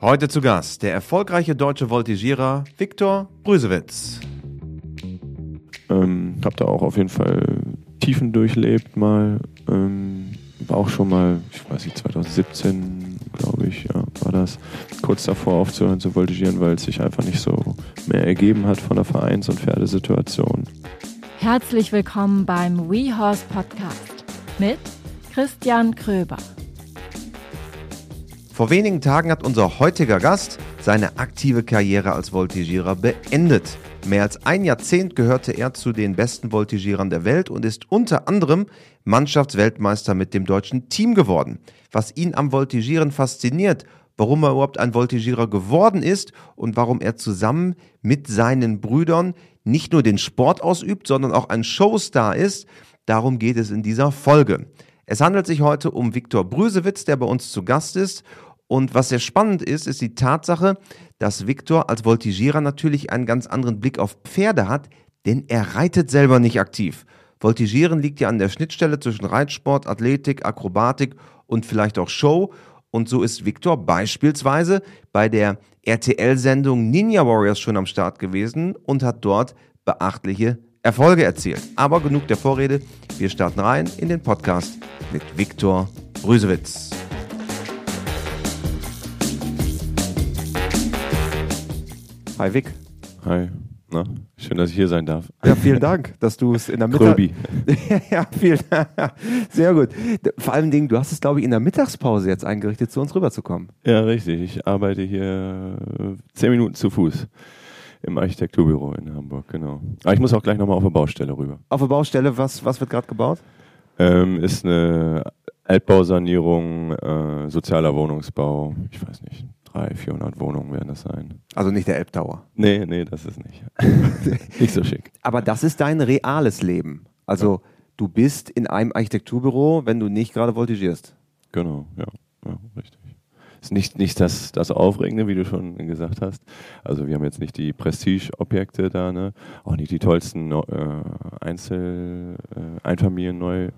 Heute zu Gast der erfolgreiche deutsche Voltigierer Viktor Brüsewitz. Ähm, hab da auch auf jeden Fall Tiefen durchlebt mal. Ähm, war auch schon mal, ich weiß nicht, 2017, glaube ich, ja, war das, kurz davor aufzuhören zu voltigieren, weil es sich einfach nicht so mehr ergeben hat von der Vereins- und Pferdesituation. Herzlich willkommen beim WeHorse Podcast mit Christian Kröber. Vor wenigen Tagen hat unser heutiger Gast seine aktive Karriere als Voltigierer beendet. Mehr als ein Jahrzehnt gehörte er zu den besten Voltigierern der Welt und ist unter anderem Mannschaftsweltmeister mit dem deutschen Team geworden. Was ihn am Voltigieren fasziniert, warum er überhaupt ein Voltigierer geworden ist und warum er zusammen mit seinen Brüdern nicht nur den Sport ausübt, sondern auch ein Showstar ist, darum geht es in dieser Folge. Es handelt sich heute um Viktor Brüsewitz, der bei uns zu Gast ist und was sehr spannend ist, ist die Tatsache, dass Viktor als Voltigierer natürlich einen ganz anderen Blick auf Pferde hat, denn er reitet selber nicht aktiv. Voltigieren liegt ja an der Schnittstelle zwischen Reitsport, Athletik, Akrobatik und vielleicht auch Show. Und so ist Viktor beispielsweise bei der RTL-Sendung Ninja Warriors schon am Start gewesen und hat dort beachtliche Erfolge erzielt. Aber genug der Vorrede, wir starten rein in den Podcast mit Viktor Brüsewitz. Hi Vic. Hi. Na, schön, dass ich hier sein darf. Ja, vielen Dank, dass du es in der Mittag... Kröbi. ja, vielen Sehr gut. Vor allem Dingen, du hast es, glaube ich, in der Mittagspause jetzt eingerichtet, zu uns rüberzukommen. Ja, richtig. Ich arbeite hier zehn Minuten zu Fuß im Architekturbüro in Hamburg, genau. Aber ich muss auch gleich nochmal auf eine Baustelle rüber. Auf der Baustelle, was, was wird gerade gebaut? Ähm, ist eine Altbausanierung, äh, sozialer Wohnungsbau, ich weiß nicht, 300, 400 Wohnungen werden das sein. Also nicht der Elbtower. Nee, nee, das ist nicht. nicht so schick. Aber das ist dein reales Leben. Also ja. du bist in einem Architekturbüro, wenn du nicht gerade voltigierst. Genau, ja, ja richtig. Ist nicht, nicht das, das Aufregende, wie du schon gesagt hast. Also wir haben jetzt nicht die Prestige-Objekte da, ne? Auch nicht die tollsten äh, Einzel-, äh, Einfamilien-Neu-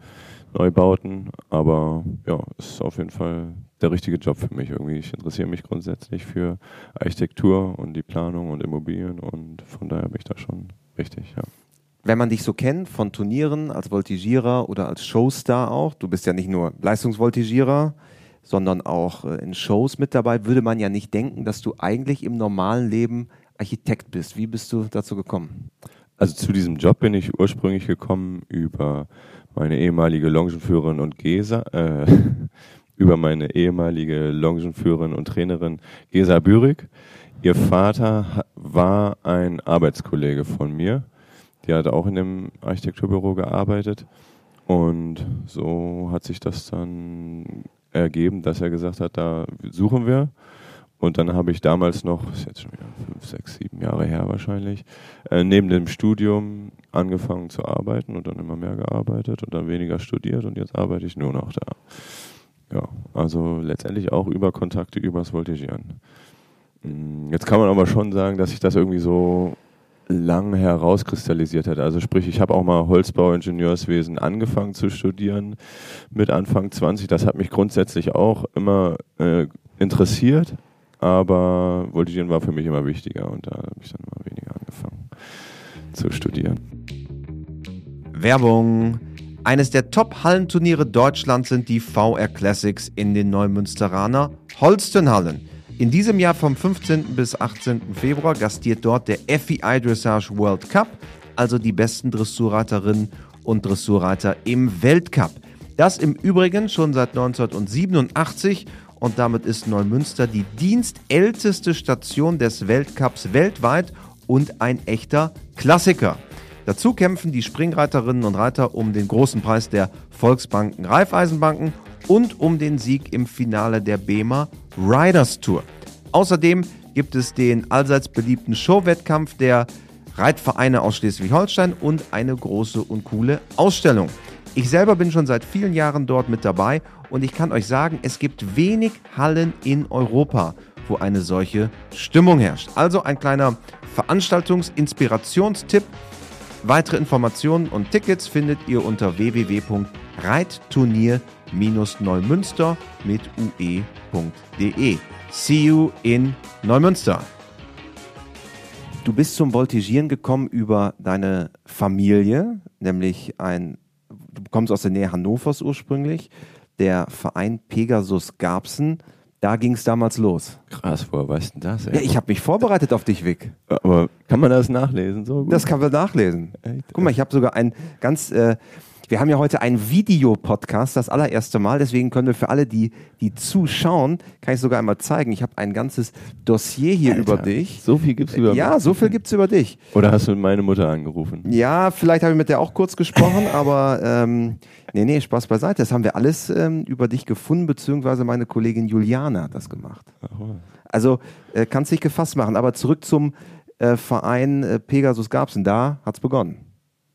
Neubauten, aber ja, ist auf jeden Fall der richtige Job für mich irgendwie. Ich interessiere mich grundsätzlich für Architektur und die Planung und Immobilien und von daher bin ich da schon richtig, ja. Wenn man dich so kennt von Turnieren als Voltigierer oder als Showstar auch, du bist ja nicht nur Leistungsvoltigierer, sondern auch äh, in Shows mit dabei, würde man ja nicht denken, dass du eigentlich im normalen Leben Architekt bist. Wie bist du dazu gekommen? Also zu diesem Job bin ich ursprünglich gekommen über meine ehemalige Longenführerin und Gesa, äh, über meine ehemalige Longenführerin und Trainerin Gesa Bürig. Ihr Vater war ein Arbeitskollege von mir. Die hat auch in dem Architekturbüro gearbeitet. Und so hat sich das dann ergeben, dass er gesagt hat, da suchen wir. Und dann habe ich damals noch, ist jetzt schon wieder fünf, sechs, sieben Jahre her wahrscheinlich, äh, neben dem Studium angefangen zu arbeiten und dann immer mehr gearbeitet und dann weniger studiert und jetzt arbeite ich nur noch da. Ja, also letztendlich auch über Kontakte übers Voltigieren. Mm, jetzt kann man aber schon sagen, dass sich das irgendwie so lang herauskristallisiert hat. Also sprich, ich habe auch mal Holzbau-Ingenieurswesen angefangen zu studieren mit Anfang 20. Das hat mich grundsätzlich auch immer äh, interessiert, aber Voltigieren war für mich immer wichtiger und da habe ich dann immer weniger angefangen zu studieren. Werbung. Eines der Top-Hallenturniere Deutschlands sind die VR Classics in den Neumünsteraner Holstenhallen. In diesem Jahr vom 15. bis 18. Februar gastiert dort der FEI Dressage World Cup, also die besten Dressurreiterinnen und Dressurreiter im Weltcup. Das im Übrigen schon seit 1987 und damit ist Neumünster die dienstälteste Station des Weltcups weltweit und ein echter Klassiker. Dazu kämpfen die Springreiterinnen und Reiter um den großen Preis der Volksbanken Raiffeisenbanken und um den Sieg im Finale der BEMA Riders Tour. Außerdem gibt es den allseits beliebten Showwettkampf der Reitvereine aus Schleswig-Holstein und eine große und coole Ausstellung. Ich selber bin schon seit vielen Jahren dort mit dabei und ich kann euch sagen, es gibt wenig Hallen in Europa, wo eine solche Stimmung herrscht. Also ein kleiner Veranstaltungsinspirationstipp. Weitere Informationen und Tickets findet ihr unter www.reitturnier-neumünster mit ue.de. See you in Neumünster. Du bist zum Voltigieren gekommen über deine Familie, nämlich ein, du kommst aus der Nähe Hannovers ursprünglich, der Verein Pegasus Garbsen. Da ging es damals los. Krass, woher weißt du das? Ey? Ja, ich habe mich vorbereitet auf dich, Vic. Aber kann man das nachlesen so gut? Das kann man nachlesen. Echt? Guck mal, ich habe sogar ein ganz. Äh, wir haben ja heute einen Videopodcast, das allererste Mal. Deswegen können wir für alle, die, die zuschauen, kann ich sogar einmal zeigen. Ich habe ein ganzes Dossier hier Alter, über dich. So viel gibt's über Ja, mich. so viel gibt's über dich. Oder hast du meine Mutter angerufen? Ja, vielleicht habe ich mit der auch kurz gesprochen, aber ähm, nee, nee, Spaß beiseite. Das haben wir alles ähm, über dich gefunden, beziehungsweise meine Kollegin Juliane hat das gemacht. Ach, was. Also äh, kannst dich gefasst machen. Aber zurück zum äh, Verein äh, Pegasus Garbsen. Da hat's begonnen.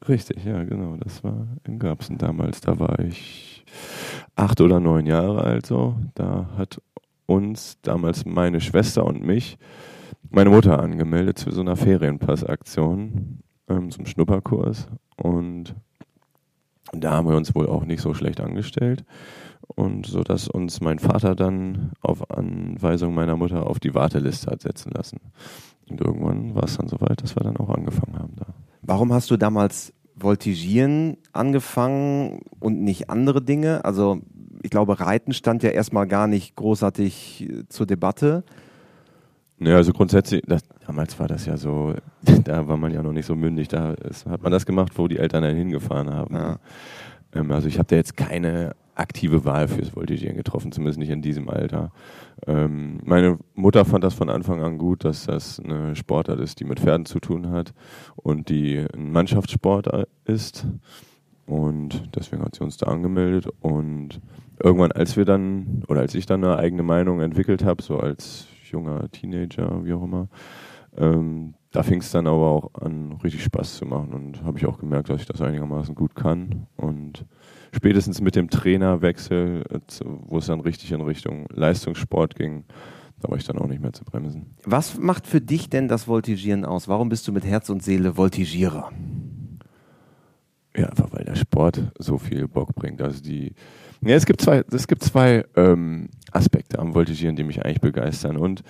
Richtig, ja, genau. Das war in Garbsen damals. Da war ich acht oder neun Jahre alt so. Da hat uns damals meine Schwester und mich meine Mutter angemeldet zu so einer Ferienpassaktion ähm, zum Schnupperkurs. Und da haben wir uns wohl auch nicht so schlecht angestellt. Und so dass uns mein Vater dann auf Anweisung meiner Mutter auf die Warteliste hat setzen lassen. Und irgendwann war es dann soweit, dass wir dann auch angefangen haben da. Warum hast du damals Voltigieren angefangen und nicht andere Dinge? Also ich glaube, Reiten stand ja erstmal gar nicht großartig äh, zur Debatte. Ja, also grundsätzlich, das, damals war das ja so, da war man ja noch nicht so mündig, da ist, hat man das gemacht, wo die Eltern einen hingefahren haben. Ja. Ähm, also ich habe da jetzt keine aktive Wahl fürs Voltigieren getroffen, zumindest nicht in diesem Alter. Ähm, meine Mutter fand das von Anfang an gut, dass das eine Sportart ist, die mit Pferden zu tun hat und die ein Mannschaftssport ist. Und deswegen hat sie uns da angemeldet. Und irgendwann, als wir dann, oder als ich dann eine eigene Meinung entwickelt habe, so als junger Teenager, wie auch immer, ähm, da fing es dann aber auch an, richtig Spaß zu machen. Und habe ich auch gemerkt, dass ich das einigermaßen gut kann. Und spätestens mit dem Trainerwechsel, äh, wo es dann richtig in Richtung Leistungssport ging, da war ich dann auch nicht mehr zu bremsen. Was macht für dich denn das Voltigieren aus? Warum bist du mit Herz und Seele Voltigierer? Ja, einfach weil der Sport so viel Bock bringt. Also die, ja, es gibt zwei, es gibt zwei ähm, Aspekte am Voltigieren, die mich eigentlich begeistern. Und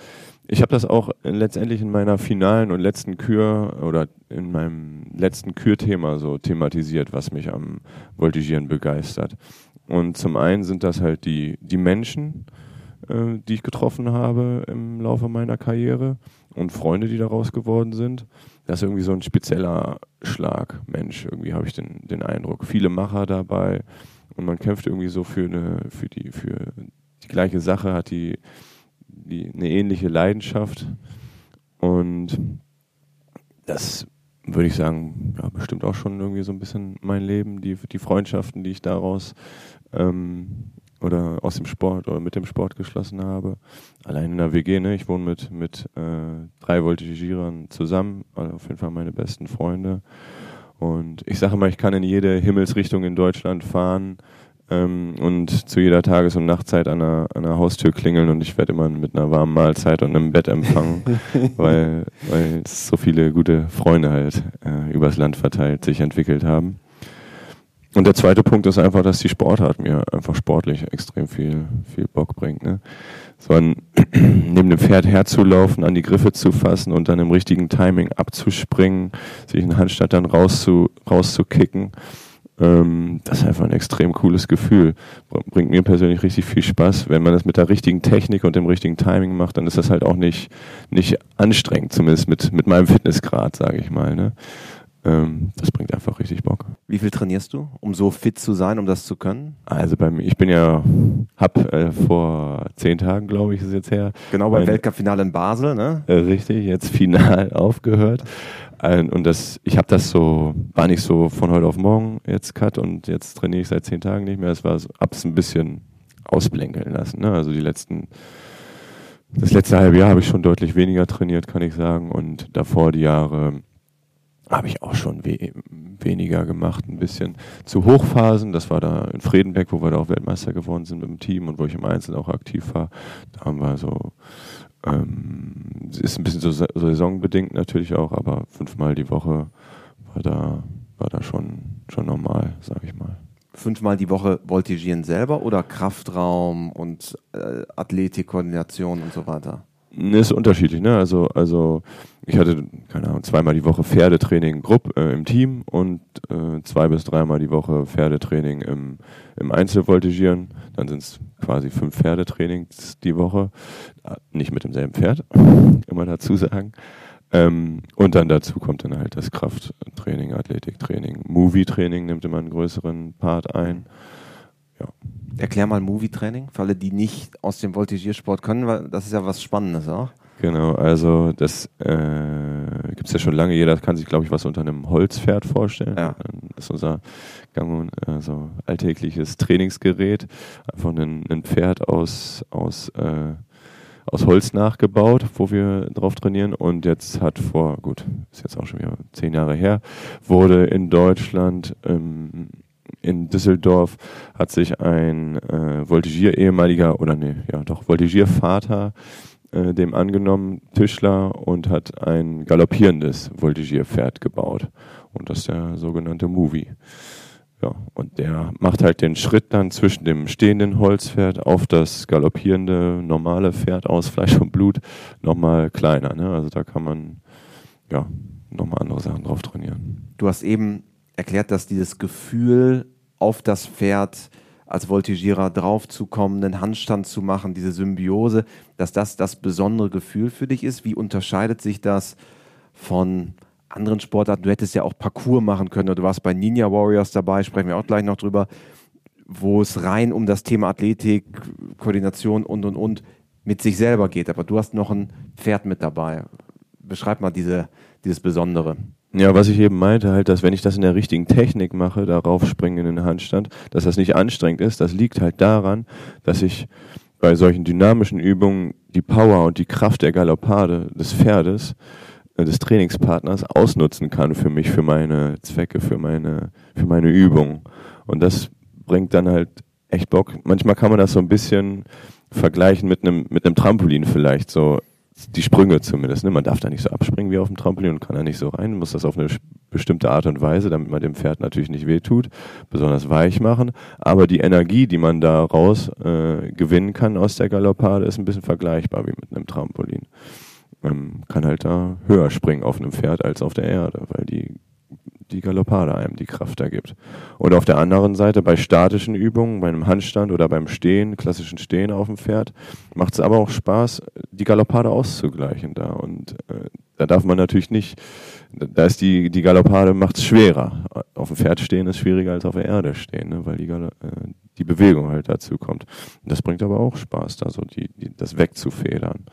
ich habe das auch letztendlich in meiner finalen und letzten Kür oder in meinem letzten Kürthema so thematisiert, was mich am Voltigieren begeistert. Und zum einen sind das halt die, die Menschen, äh, die ich getroffen habe im Laufe meiner Karriere und Freunde, die daraus geworden sind. Das ist irgendwie so ein spezieller Schlag, Mensch, irgendwie habe ich den, den Eindruck. Viele Macher dabei und man kämpft irgendwie so für eine, für die, für die gleiche Sache, hat die, die eine ähnliche Leidenschaft und das würde ich sagen, ja, bestimmt auch schon irgendwie so ein bisschen mein Leben, die, die Freundschaften, die ich daraus ähm, oder aus dem Sport oder mit dem Sport geschlossen habe. Allein in der WG, ne? Ich wohne mit, mit äh, drei Voltigierern zusammen, also auf jeden Fall meine besten Freunde. Und ich sage mal, ich kann in jede Himmelsrichtung in Deutschland fahren ähm, und zu jeder Tages- und Nachtzeit an einer, an einer Haustür klingeln und ich werde immer mit einer warmen Mahlzeit und einem Bett empfangen, weil, weil so viele gute Freunde halt äh, übers Land verteilt sich entwickelt haben. Und der zweite Punkt ist einfach, dass die Sportart mir einfach sportlich extrem viel, viel Bock bringt. Ne? So an, neben dem Pferd herzulaufen, an die Griffe zu fassen und dann im richtigen Timing abzuspringen, sich einen Handstand dann rauszu, rauszukicken. Ähm, das ist einfach ein extrem cooles Gefühl. Bringt mir persönlich richtig viel Spaß. Wenn man das mit der richtigen Technik und dem richtigen Timing macht, dann ist das halt auch nicht, nicht anstrengend, zumindest mit, mit meinem Fitnessgrad, sage ich mal. Ne? Ähm, das bringt einfach richtig Bock. Wie viel trainierst du, um so fit zu sein, um das zu können? Also bei mir, ich bin ja, hab äh, vor zehn Tagen, glaube ich, ist jetzt her, Genau beim Weltcup-Finale in Basel, ne? äh, richtig, jetzt final aufgehört. Ein- Und das, ich habe das so, war nicht so von heute auf morgen jetzt cut und jetzt trainiere ich seit zehn Tagen nicht mehr. Es war so, hab's ein bisschen ausblenkeln lassen. Ne? Also die letzten, das letzte halbe Jahr habe ich schon deutlich weniger trainiert, kann ich sagen. Und davor die Jahre habe ich auch schon we weniger gemacht, ein bisschen zu Hochphasen. Das war da in Fredenberg, wo wir da auch Weltmeister geworden sind mit dem Team und wo ich im Einzelnen auch aktiv war. Da haben wir so, ähm, ist ein bisschen so sa- saisonbedingt natürlich auch, aber fünfmal die Woche war da, war da schon, schon normal, sage ich mal. fünfmal die Woche voltigieren selber oder Kraftraum und äh, Athletikkoordination und so weiter? Ist unterschiedlich, ne? Also, also ich hatte, keine Ahnung, zweimal die Woche Pferdetraining Grupp äh, im Team und äh, zwei bis dreimal die Woche Pferdetraining im, im Einzelvoltigieren. Dann sind es quasi fünf Pferdetrainings die Woche. Nicht mit demselben Pferd, immer dazu sagen. Ähm, und dann dazu kommt dann halt das Krafttraining, Athletiktraining, Movie-Training nimmt immer einen größeren Part ein. Ja. Erklär mal Movie-Training, für alle, die nicht aus dem Voltigiersport können, weil das ist ja was Spannendes auch. Genau, also das äh, gibt es ja schon lange. Jeder kann sich, glaube ich, was unter einem Holzpferd vorstellen. Ja. Das ist unser Gang und also alltägliches Trainingsgerät. Einfach ein, ein Pferd aus, aus äh, aus Holz nachgebaut, wo wir drauf trainieren. Und jetzt hat vor, gut, ist jetzt auch schon wieder zehn Jahre her, wurde in Deutschland, ähm, in Düsseldorf, hat sich ein äh, Voltigier-ehemaliger, oder nee, ja doch, Voltigiervater äh, dem angenommen, Tischler, und hat ein galoppierendes Voltigierpferd gebaut. Und das ist der sogenannte Movie. Ja, und der macht halt den Schritt dann zwischen dem stehenden Holzpferd auf das galoppierende normale Pferd aus Fleisch und Blut nochmal kleiner. Ne? Also da kann man ja nochmal andere Sachen drauf trainieren. Du hast eben erklärt, dass dieses Gefühl auf das Pferd als Voltigierer draufzukommen, einen Handstand zu machen, diese Symbiose, dass das das besondere Gefühl für dich ist. Wie unterscheidet sich das von anderen Sportarten. Du hättest ja auch Parcours machen können oder du warst bei Ninja Warriors dabei, sprechen wir auch gleich noch drüber, wo es rein um das Thema Athletik, Koordination und und und mit sich selber geht. Aber du hast noch ein Pferd mit dabei. Beschreib mal diese, dieses Besondere. Ja, was ich eben meinte, halt, dass wenn ich das in der richtigen Technik mache, darauf springen in den Handstand, dass das nicht anstrengend ist, das liegt halt daran, dass ich bei solchen dynamischen Übungen die Power und die Kraft der Galoppade des Pferdes des Trainingspartners ausnutzen kann für mich, für meine Zwecke, für meine, für meine Übung. Und das bringt dann halt echt Bock. Manchmal kann man das so ein bisschen vergleichen mit einem, mit einem Trampolin vielleicht, so die Sprünge zumindest. Ne? Man darf da nicht so abspringen wie auf dem Trampolin und kann da nicht so rein, muss das auf eine bestimmte Art und Weise, damit man dem Pferd natürlich nicht wehtut, besonders weich machen. Aber die Energie, die man da raus äh, gewinnen kann aus der Galoppade, ist ein bisschen vergleichbar wie mit einem Trampolin ähm, kann halt da höher springen auf einem Pferd als auf der Erde, weil die, die Galoppade einem die Kraft da gibt. Und auf der anderen Seite bei statischen Übungen, bei einem Handstand oder beim Stehen, klassischen Stehen auf dem Pferd, macht es aber auch Spaß, die Galoppade auszugleichen da. Und äh, da darf man natürlich nicht, da ist die, die Galoppade macht es schwerer. Auf dem Pferd stehen ist schwieriger als auf der Erde stehen, ne? weil die, äh, die Bewegung halt dazu kommt. Und das bringt aber auch Spaß, da so die, die, das wegzufedern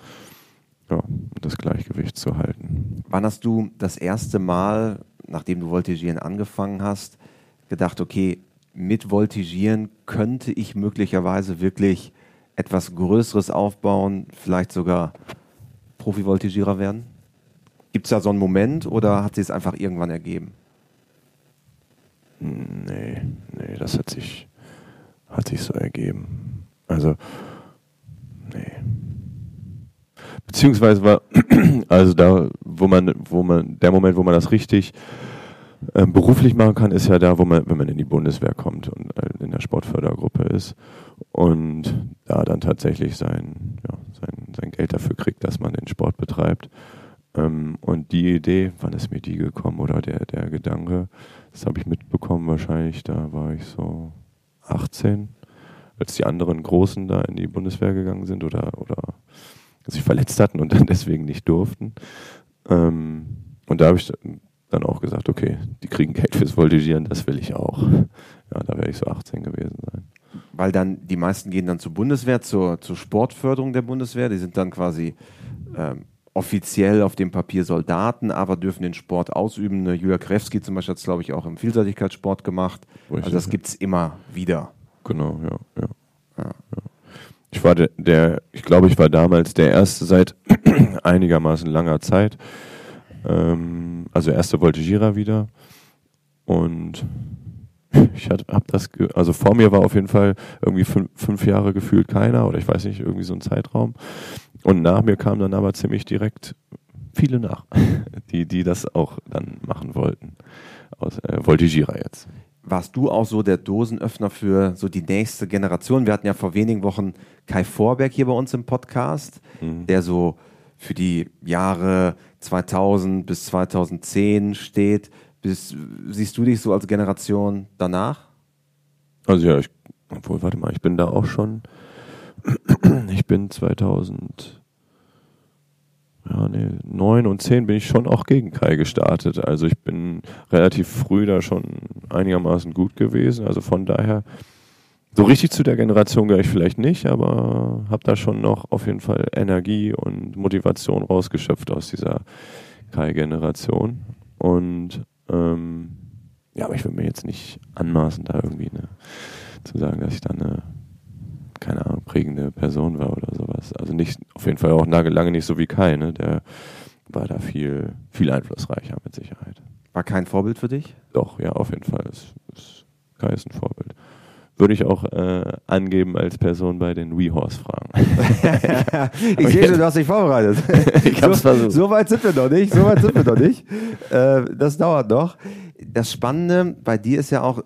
ja, das Gleichgewicht zu halten. Wann hast du das erste Mal, nachdem du Voltigieren angefangen hast, gedacht, okay, mit Voltigieren könnte ich möglicherweise wirklich etwas Größeres aufbauen, vielleicht sogar Profi-Voltigierer werden? Gibt es da so einen Moment oder hat sich es einfach irgendwann ergeben? Nee, nee, das hat sich, hat sich so ergeben. Also, nee. Beziehungsweise war, also da, wo man, wo man, der Moment, wo man das richtig äh, beruflich machen kann, ist ja da, wo man, wenn man in die Bundeswehr kommt und äh, in der Sportfördergruppe ist und da dann tatsächlich sein, ja, sein, sein Geld dafür kriegt, dass man den Sport betreibt. Ähm, und die Idee, wann ist mir die gekommen oder der, der Gedanke, das habe ich mitbekommen wahrscheinlich, da war ich so 18, als die anderen Großen da in die Bundeswehr gegangen sind oder, oder sich verletzt hatten und dann deswegen nicht durften. Ähm, und da habe ich dann auch gesagt, okay, die kriegen Geld fürs Voltigieren, das will ich auch. Ja, da werde ich so 18 gewesen sein. Weil dann die meisten gehen dann zur Bundeswehr, zur, zur Sportförderung der Bundeswehr. Die sind dann quasi ähm, offiziell auf dem Papier Soldaten, aber dürfen den Sport ausüben. Julia Krewski zum Beispiel hat es, glaube ich, auch im Vielseitigkeitssport gemacht. Also das gibt es immer wieder. Genau, ja. ja. Ich war der, der, ich glaube, ich war damals der Erste seit einigermaßen langer Zeit. Ähm, also erste Voltigierer wieder. Und ich habe das, also vor mir war auf jeden Fall irgendwie fünf, fünf, Jahre gefühlt keiner oder ich weiß nicht, irgendwie so ein Zeitraum. Und nach mir kamen dann aber ziemlich direkt viele nach, die, die das auch dann machen wollten. Aus, äh, Voltigierer jetzt. Warst du auch so der Dosenöffner für so die nächste Generation? Wir hatten ja vor wenigen Wochen Kai Vorberg hier bei uns im Podcast, mhm. der so für die Jahre 2000 bis 2010 steht. Bis, siehst du dich so als Generation danach? Also ja, ich, obwohl, warte mal, ich bin da auch schon, ich bin 2000, ja, nee, 9 und 10 bin ich schon auch gegen Kai gestartet. Also ich bin relativ früh da schon einigermaßen gut gewesen. Also von daher, so richtig zu der Generation gehöre ich vielleicht nicht, aber habe da schon noch auf jeden Fall Energie und Motivation rausgeschöpft aus dieser Kai-Generation. Und ähm, ja, aber ich würde mir jetzt nicht anmaßen, da irgendwie eine, zu sagen, dass ich da eine keine Ahnung, prägende Person war oder sowas. Also nicht, auf jeden Fall auch lange nicht so wie Kai, ne? Der war da viel, viel einflussreicher mit Sicherheit. War kein Vorbild für dich? Doch, ja, auf jeden Fall. Es, es, Kai ist ein Vorbild. Würde ich auch äh, angeben als Person bei den WeHorse-Fragen. ich sehe schon, du hast dich vorbereitet. ich hab's so, versucht. so weit sind wir noch nicht. So weit sind wir noch nicht. Äh, das dauert noch. Das Spannende bei dir ist ja auch,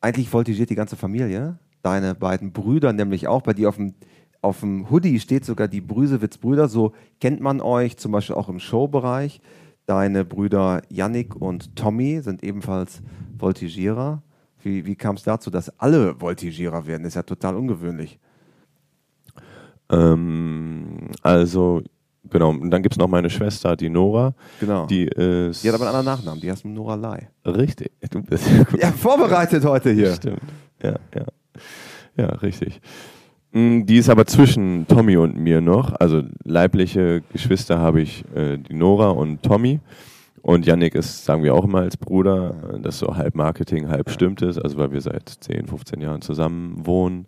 eigentlich voltigiert die ganze Familie deine beiden Brüder nämlich auch. Bei dir auf dem, auf dem Hoodie steht sogar die Brüsewitz-Brüder. So kennt man euch zum Beispiel auch im Showbereich. Deine Brüder Yannick und Tommy sind ebenfalls Voltigierer. Wie, wie kam es dazu, dass alle Voltigierer werden? Das ist ja total ungewöhnlich. Ähm, also, genau. Und dann gibt es noch meine Schwester, die Nora. Genau. Die, ist die hat aber einen anderen Nachnamen. Die heißt Nora Lai. Richtig. Du bist ja, vorbereitet heute hier. Stimmt. Ja, ja. Ja, richtig. Mm, die ist aber zwischen Tommy und mir noch. Also leibliche Geschwister habe ich äh, die Nora und Tommy. Und Yannick ist, sagen wir auch immer als Bruder, das so halb Marketing, halb stimmt es, also weil wir seit 10, 15 Jahren zusammen wohnen.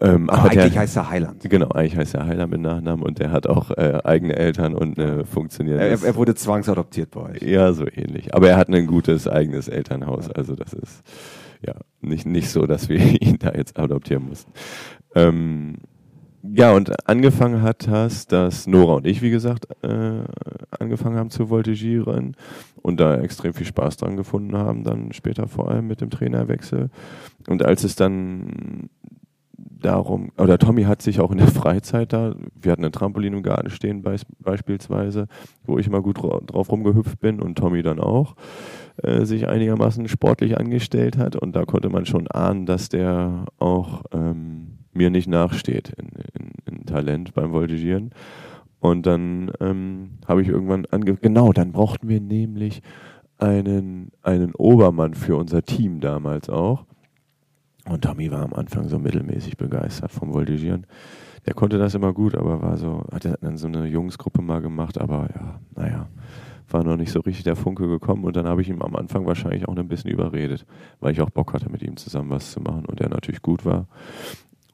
Ähm, aber, aber eigentlich der, heißt er Heiland. Genau, eigentlich heißt er Heiland mit Nachnamen und der hat auch äh, eigene Eltern und eine funktionierende. Er, er, wurde zwangsadoptiert bei euch. Ja, so ähnlich. Aber er hat ein gutes eigenes Elternhaus, also das ist ja, nicht, nicht so, dass wir ihn da jetzt adoptieren mussten. Ähm, ja, und angefangen hat das, dass Nora und ich, wie gesagt, äh, angefangen haben zu voltigieren und da extrem viel Spaß dran gefunden haben, dann später vor allem mit dem Trainerwechsel. Und als es dann darum, oder Tommy hat sich auch in der Freizeit da, wir hatten ein Trampolin im Garten stehen be beispielsweise, wo ich immer gut drauf rumgehüpft bin und Tommy dann auch, äh, sich einigermaßen sportlich angestellt hat und da konnte man schon ahnen, dass der auch ähm, mir nicht nachsteht in, in, in, Talent beim Voltigieren. Und dann ähm, habe ich irgendwann ange... Genau, dann brauchten wir nämlich einen, einen Obermann für unser Team damals auch. Und Tommy war am Anfang so mittelmäßig begeistert vom Voltigieren. Der konnte das immer gut, aber war so, hat dann so eine Jungsgruppe mal gemacht, aber ja, naja, war noch nicht so richtig der Funke gekommen und dann habe ich ihm am Anfang wahrscheinlich auch ein bisschen überredet, weil ich auch Bock hatte, mit ihm zusammen was zu machen und er natürlich gut war.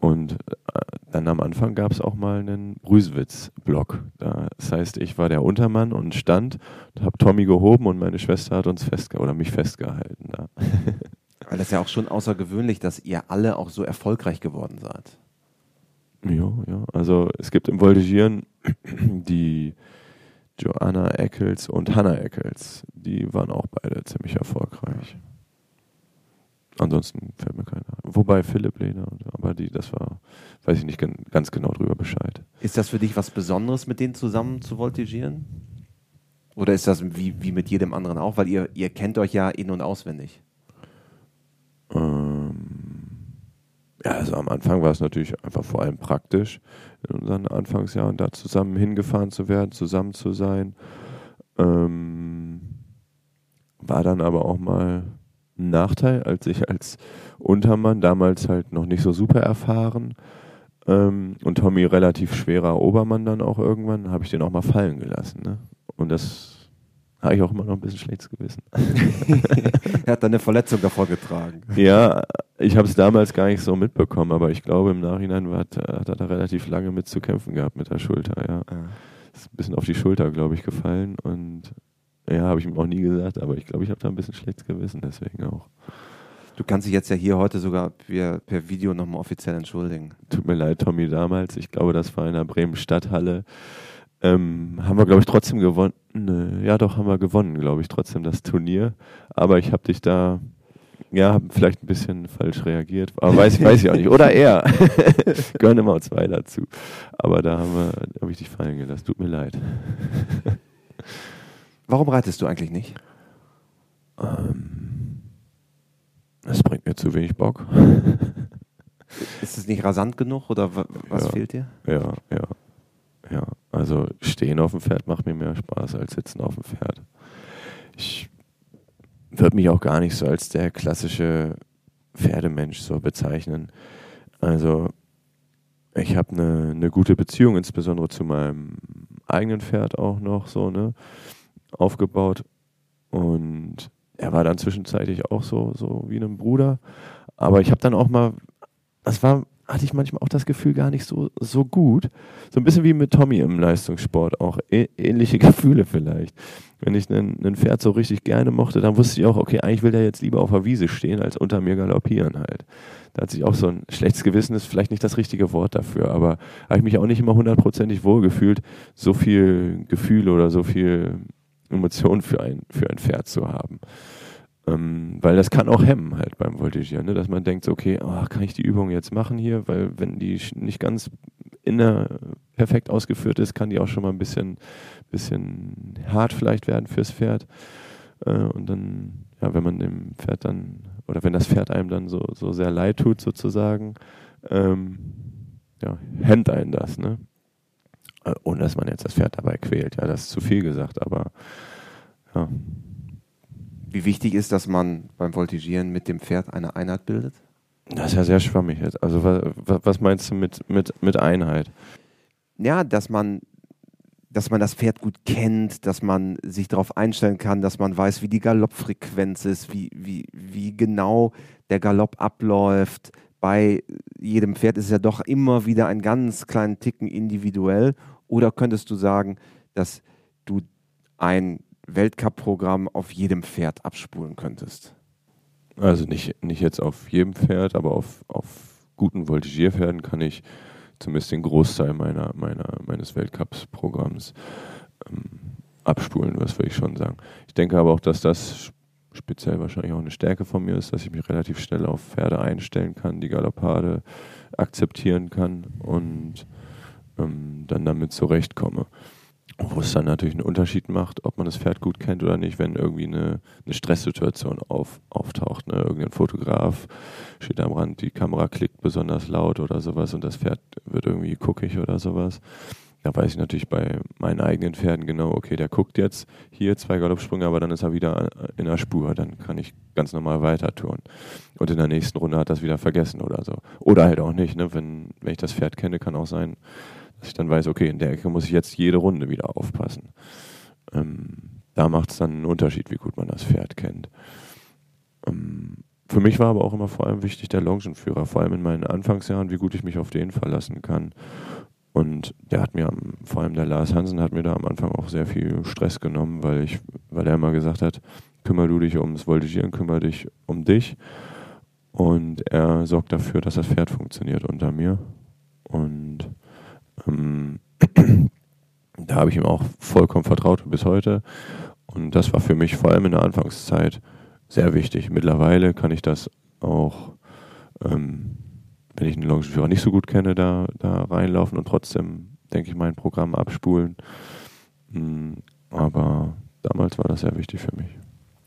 Und äh, dann am Anfang gab es auch mal einen Brüsewitz-Block. Das heißt, ich war der Untermann und stand, habe Tommy gehoben und meine Schwester hat uns festge oder mich festgehalten. Da. Weil das ist ja auch schon außergewöhnlich, dass ihr alle auch so erfolgreich geworden seid. Ja, ja. Also es gibt im Voltigieren die Joanna Eccles und Hannah Eccles. Die waren auch beide ziemlich erfolgreich. Ansonsten fällt mir keiner. Wobei Philipp Lehner, aber die, das war, weiß ich nicht ganz genau drüber Bescheid. Ist das für dich was Besonderes, mit denen zusammen zu voltigieren? Oder ist das wie, wie mit jedem anderen auch? Weil ihr, ihr kennt euch ja in- und auswendig. Ähm, ja, also am Anfang war es natürlich einfach vor allem praktisch, in unseren Anfangsjahren da zusammen hingefahren zu werden, zusammen zu sein. Ähm, war dann aber auch mal ein Nachteil, als ich als Untermann damals halt noch nicht so super erfahren ähm, und Tommy relativ schwerer Obermann dann auch irgendwann, habe ich den auch mal fallen gelassen. Ne? Und das habe ich auch immer noch ein bisschen schlechtes Gewissen. er hat da eine Verletzung davor getragen. Ja, ich habe es damals gar nicht so mitbekommen, aber ich glaube im Nachhinein hat, hat er da relativ lange mit zu kämpfen gehabt mit der Schulter. Ja. ja. Ist ein bisschen auf die Schulter, glaube ich, gefallen und ja, habe ich ihm auch nie gesagt, aber ich glaube, ich habe da ein bisschen schlechtes Gewissen, deswegen auch. Du kannst dich jetzt ja hier heute sogar per, per Video nochmal offiziell entschuldigen. Tut mir leid, Tommy, damals. Ich glaube, das war in der Bremen Stadthalle. Ähm, haben wir, glaube ich, trotzdem gewonnen. Ja, doch, haben wir gewonnen, glaube ich, trotzdem das Turnier. Aber ich habe dich da Ja, habe vielleicht ein bisschen falsch reagiert, aber weiß, weiß ich auch nicht. Oder er. Gehören immer zwei dazu. Aber da habe hab ich dich fallen gelassen. Tut mir leid. Warum reitest du eigentlich nicht? Ähm, das bringt mir zu wenig Bock. Ist es nicht rasant genug oder was Ja. fehlt dir? Ja, ja, ja. Also stehen auf dem Pferd macht mir mehr Spaß als sitzen auf dem Pferd. Ich würde mich auch gar nicht so als der klassische Pferdemensch so bezeichnen. Also ich habe eine eine gute Beziehung, insbesondere zu meinem eigenen Pferd auch noch so, ne, aufgebaut. Und er war dann zwischenzeitlich auch so, so wie ein Bruder. Aber ich habe dann auch mal, das war, hatte ich manchmal auch das Gefühl gar nicht so, so gut. So ein bisschen wie mit Tommy im Leistungssport, auch ähnliche Gefühle vielleicht. Wenn ich ein Pferd so richtig gerne mochte, dann wusste ich auch, okay, eigentlich will der jetzt lieber auf der Wiese stehen, als unter mir galoppieren halt. Da hat sich auch so ein schlechtes Gewissen, ist vielleicht nicht das richtige Wort dafür, aber habe ich mich auch nicht immer hundertprozentig wohlgefühlt, so viel Gefühl oder so viel Emotion für ein, für ein Pferd zu haben. Ähm, weil das kann auch hemmen halt beim Voltigieren, ne? dass man denkt, so, okay, oh, kann ich die Übung jetzt machen hier, weil wenn die nicht ganz inner perfekt ausgeführt ist, kann die auch schon mal ein bisschen, bisschen hart vielleicht werden fürs Pferd. Äh, und dann, ja, wenn man dem Pferd dann, oder wenn das Pferd einem dann so, so sehr leid tut sozusagen, ähm, ja, hemmt einen das, ne? Äh, Ohne dass man jetzt das Pferd dabei quält, ja, das ist zu viel gesagt, aber ja. Wie wichtig ist, dass man beim Voltigieren mit dem Pferd eine Einheit bildet? Das ist ja sehr schwammig jetzt. Also was, was meinst du mit, mit, mit Einheit? Ja, dass man, dass man das Pferd gut kennt, dass man sich darauf einstellen kann, dass man weiß, wie die Galoppfrequenz ist, wie, wie, wie genau der Galopp abläuft. Bei jedem Pferd ist es ja doch immer wieder ein ganz kleinen Ticken individuell. Oder könntest du sagen, dass du ein Weltcup-Programm auf jedem Pferd abspulen könntest? Also nicht, nicht jetzt auf jedem Pferd, aber auf, auf guten Voltigierpferden kann ich zumindest den Großteil meiner, meiner, meines Weltcups-Programms ähm, abspulen, was will ich schon sagen. Ich denke aber auch, dass das speziell wahrscheinlich auch eine Stärke von mir ist, dass ich mich relativ schnell auf Pferde einstellen kann, die Galoppade akzeptieren kann und ähm, dann damit zurechtkomme. Wo es dann natürlich einen Unterschied macht, ob man das Pferd gut kennt oder nicht, wenn irgendwie eine, eine Stresssituation auf, auftaucht. Ne? Irgendein Fotograf steht am Rand, die Kamera klickt besonders laut oder sowas und das Pferd wird irgendwie guckig oder sowas. Da weiß ich natürlich bei meinen eigenen Pferden genau, okay, der guckt jetzt hier zwei Galoppsprünge, aber dann ist er wieder in der Spur. Dann kann ich ganz normal weiter tun. Und in der nächsten Runde hat er es wieder vergessen oder so. Oder halt auch nicht. Ne? Wenn, wenn ich das Pferd kenne, kann auch sein, dass ich dann weiß, okay, in der Ecke muss ich jetzt jede Runde wieder aufpassen. Ähm, da macht es dann einen Unterschied, wie gut man das Pferd kennt. Ähm, für mich war aber auch immer vor allem wichtig der Longenführer, vor allem in meinen Anfangsjahren, wie gut ich mich auf den verlassen kann. Und der hat mir, vor allem der Lars Hansen, hat mir da am Anfang auch sehr viel Stress genommen, weil ich, weil er immer gesagt hat, kümmere du dich ums Voltigieren, kümmere dich um dich. Und er sorgt dafür, dass das Pferd funktioniert unter mir. Und ähm, da habe ich ihm auch vollkommen vertraut bis heute. Und das war für mich vor allem in der Anfangszeit sehr wichtig. Mittlerweile kann ich das auch, ähm, wenn ich einen Longenführer nicht so gut kenne, da, da reinlaufen und trotzdem, denke ich, mein Programm abspulen. Mm, Aber damals war das sehr wichtig für mich.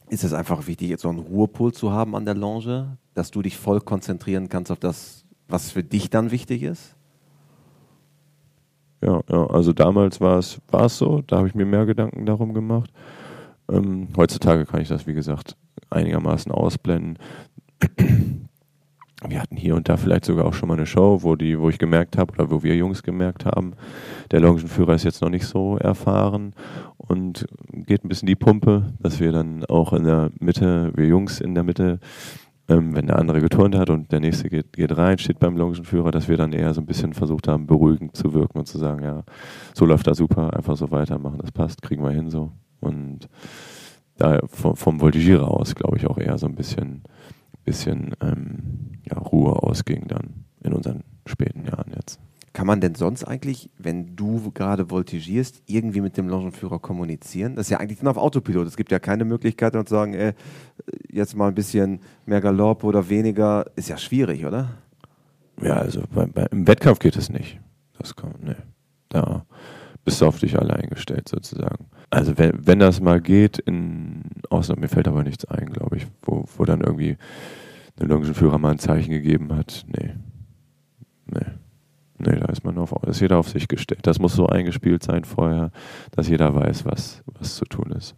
Ist es einfach wichtig, jetzt so einen Ruhepol zu haben an der Longe, dass du dich voll konzentrieren kannst auf das, was für dich dann wichtig ist? Ja, ja, also damals war es, so, da habe ich mir mehr Gedanken darum gemacht. Ähm, heutzutage kann ich das, wie gesagt, einigermaßen ausblenden. Wir hatten hier und da vielleicht sogar auch schon mal eine Show, wo, die, wo ich gemerkt habe, oder wo wir Jungs gemerkt haben, der Longenführer ist jetzt noch nicht so erfahren und geht ein bisschen die Pumpe, dass wir dann auch in der Mitte, wir Jungs in der Mitte, ähm, wenn der andere geturnt hat und der nächste geht, geht rein, steht beim Longenführer, dass wir dann eher so ein bisschen versucht haben, beruhigend zu wirken und zu sagen, ja, so läuft das super, einfach so weitermachen, das passt, kriegen wir hin so. Und da vom, vom Voltigierer aus, glaube ich, auch eher so ein bisschen, bisschen ähm, ja, Ruhe ausging dann in unseren späten Jahren jetzt. Kann man denn sonst eigentlich, wenn du gerade voltigierst, irgendwie mit dem Longenführer kommunizieren? Das ist ja eigentlich nur auf Autopilot. Es gibt ja keine Möglichkeit, dann zu sagen, ey, jetzt mal ein bisschen mehr Galopp oder weniger. Ist ja schwierig, oder? Ja, also bei, bei, im Wettkampf geht es nicht. Das kann, nee. Da bist du auf dich allein gestellt sozusagen. Also wenn, wenn das mal geht, in Ausnahme, mir fällt aber nichts ein, glaube ich, wo, wo dann irgendwie der Longenführer mal ein Zeichen gegeben hat. Nee. Nee. Nee, da ist man auf, ist jeder auf sich gestellt. Das muss so eingespielt sein vorher, dass jeder weiß, was, was zu tun ist.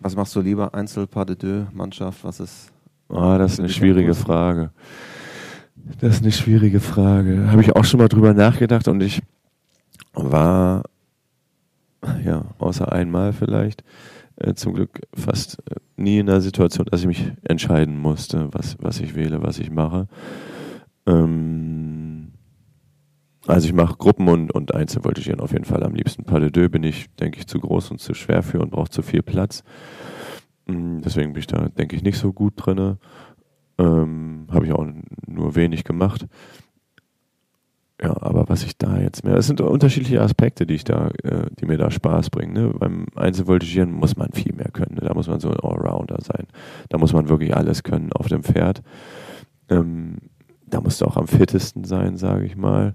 Was machst du lieber? Einzel, Pas de deux, Mannschaft? Was ist? Ah, das ist eine schwierige Frage. Das ist eine schwierige Frage. Habe ich auch schon mal drüber nachgedacht und ich war, ja, außer einmal vielleicht, äh, zum Glück fast äh, nie in der Situation, dass ich mich entscheiden musste, was, was ich wähle, was ich mache. Ähm, also ich mache Gruppen und, und Einzelvoltigieren auf jeden Fall am liebsten. Pas de deux bin ich, denke ich, zu groß und zu schwer für und brauche zu viel Platz. Mm, deswegen bin ich da, denke ich, nicht so gut drin. Ähm, Habe ich auch nur wenig gemacht. Ja, aber was ich da jetzt mehr, es sind unterschiedliche Aspekte, die ich da, äh, die mir da Spaß bringen. Ne? Beim Einzelvoltigieren muss man viel mehr können. Ne? Da muss man so ein Allrounder sein. Da muss man wirklich alles können auf dem Pferd. Ähm, da musst du auch am fittesten sein, sage ich mal.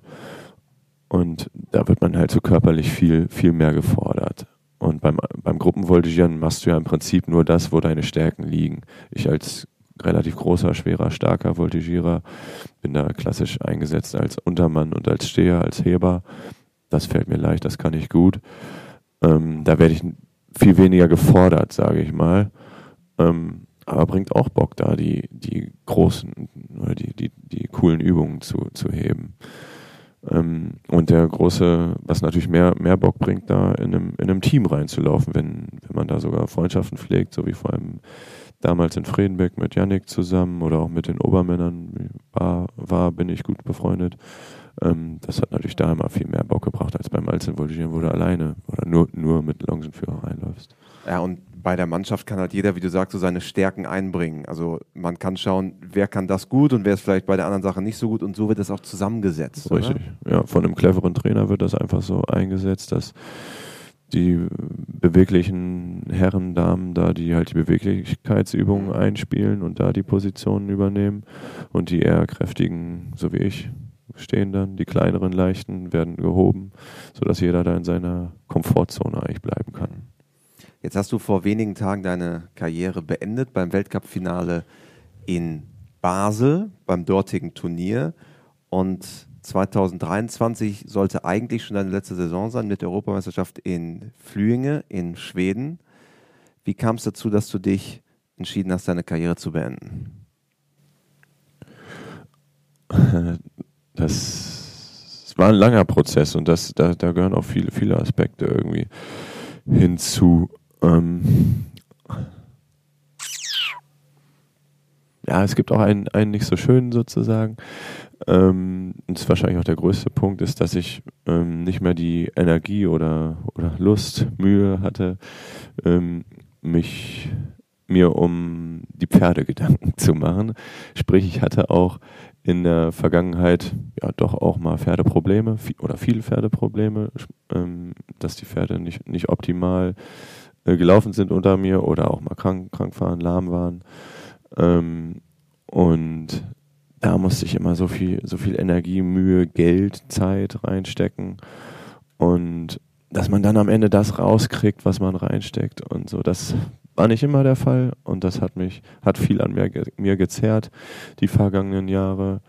Und da wird man halt so körperlich viel, viel mehr gefordert. Und beim, beim Gruppenvoltigieren machst du ja im Prinzip nur das, wo deine Stärken liegen. Ich als relativ großer, schwerer, starker Voltigierer bin da klassisch eingesetzt als Untermann und als Steher, als Heber. Das fällt mir leicht, das kann ich gut. Ähm, da werde ich viel weniger gefordert, sage ich mal. Ähm, aber bringt auch Bock da, die, die großen oder die, die, die coolen Übungen zu, zu heben. Ähm, und der große, was natürlich mehr, mehr Bock bringt, da in einem, in einem Team reinzulaufen, wenn, wenn man da sogar Freundschaften pflegt, so wie vor allem damals in Fredenbeck mit Yannick zusammen oder auch mit den Obermännern war, war bin ich gut befreundet. Ähm, das hat natürlich da immer viel mehr Bock gebracht als beim Einzelvoltigieren, wo du alleine oder nur, nur mit Longenführer reinläufst. Ja, und bei der Mannschaft kann halt jeder, wie du sagst, so seine Stärken einbringen. Also man kann schauen, wer kann das gut und wer ist vielleicht bei der anderen Sache nicht so gut und so wird das auch zusammengesetzt. Richtig. Oder? Ja, von einem cleveren Trainer wird das einfach so eingesetzt, dass die beweglichen Herren, Damen da, die halt die Beweglichkeitsübungen einspielen und da die Positionen übernehmen und die eher kräftigen, so wie ich, stehen dann. Die kleineren, leichten werden gehoben, sodass jeder da in seiner Komfortzone eigentlich bleiben kann. Jetzt hast du vor wenigen Tagen deine Karriere beendet beim Weltcup-Finale in Basel, beim dortigen Turnier. Und 2023 sollte eigentlich schon deine letzte Saison sein mit der Europameisterschaft in Flüinge in Schweden. Wie kam es dazu, dass du dich entschieden hast, deine Karriere zu beenden? Das, war ein langer Prozess und das, da, da gehören auch viele, viele Aspekte irgendwie hinzu. Ähm ja, es gibt auch einen, einen nicht so schönen sozusagen. Ähm, das ist wahrscheinlich auch der größte Punkt, ist, dass ich ähm, nicht mehr die Energie oder, oder Lust, Mühe hatte, ähm, mich mir um die Pferde Gedanken zu machen. Sprich, ich hatte auch in der Vergangenheit ja doch auch mal Pferdeprobleme oder viele Pferdeprobleme, ähm, dass die Pferde nicht, nicht optimal äh, gelaufen sind unter mir oder auch mal krank, krank waren, lahm waren. Ähm, und da musste ich immer so viel, so viel Energie, Mühe, Geld, Zeit reinstecken. Und dass man dann am Ende das rauskriegt, was man reinsteckt und so, das war nicht immer der Fall und das hat mich, hat viel an mir, mir gezerrt, die vergangenen Jahre.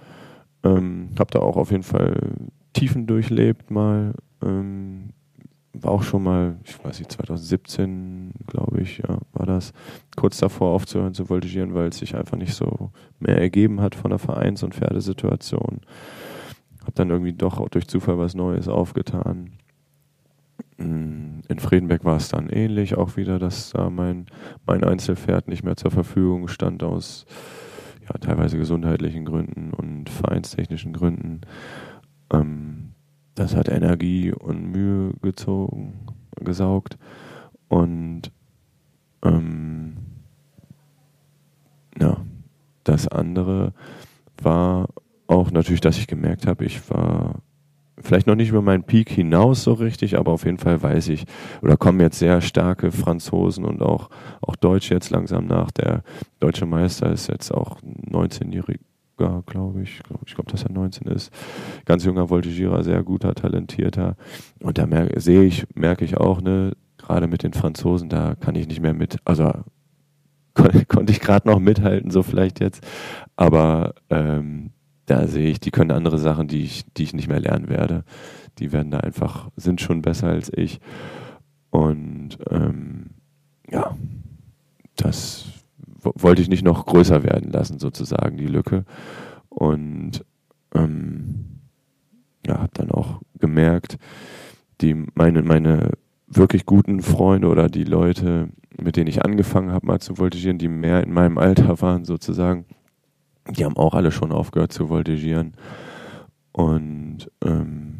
Ähm, hab da auch auf jeden Fall Tiefen durchlebt mal. Ähm, war auch schon mal, ich weiß nicht, 2017, glaube ich, ja, war das, kurz davor aufzuhören zu voltigieren, weil es sich einfach nicht so mehr ergeben hat von der Vereins- und Pferdesituation. Hab dann irgendwie doch auch durch Zufall was Neues aufgetan. In Friedenberg war es dann ähnlich, auch wieder, dass da mein, mein Einzelpferd nicht mehr zur Verfügung stand aus ja, teilweise gesundheitlichen Gründen und vereinstechnischen Gründen. Ähm, das hat Energie und Mühe gezogen, gesaugt. Und ähm, ja, das andere war auch natürlich, dass ich gemerkt habe, ich war vielleicht noch nicht über meinen Peak hinaus so richtig, aber auf jeden Fall weiß ich, oder kommen jetzt sehr starke Franzosen und auch, auch Deutsche jetzt langsam nach. Der deutsche Meister ist jetzt auch 19-jähriger, glaube ich. Ich glaube, dass er 19 ist. Ganz junger Voltigierer, sehr guter, talentierter. Und da merke, sehe ich, merke ich auch, ne, gerade mit den Franzosen, da kann ich nicht mehr mit, also kon konnte ich gerade noch mithalten, so vielleicht jetzt. Aber ähm, da sehe ich, die können andere Sachen, die ich, die ich nicht mehr lernen werde. Die werden da einfach, sind schon besser als ich. Und ähm, ja, das wollte ich nicht noch größer werden lassen, sozusagen, die Lücke. Und ähm, ja, habe dann auch gemerkt, die meine, meine wirklich guten Freunde oder die Leute, mit denen ich angefangen habe, mal zu voltigieren, die mehr in meinem Alter waren, sozusagen, die haben auch alle schon aufgehört zu voltigieren. Und ähm,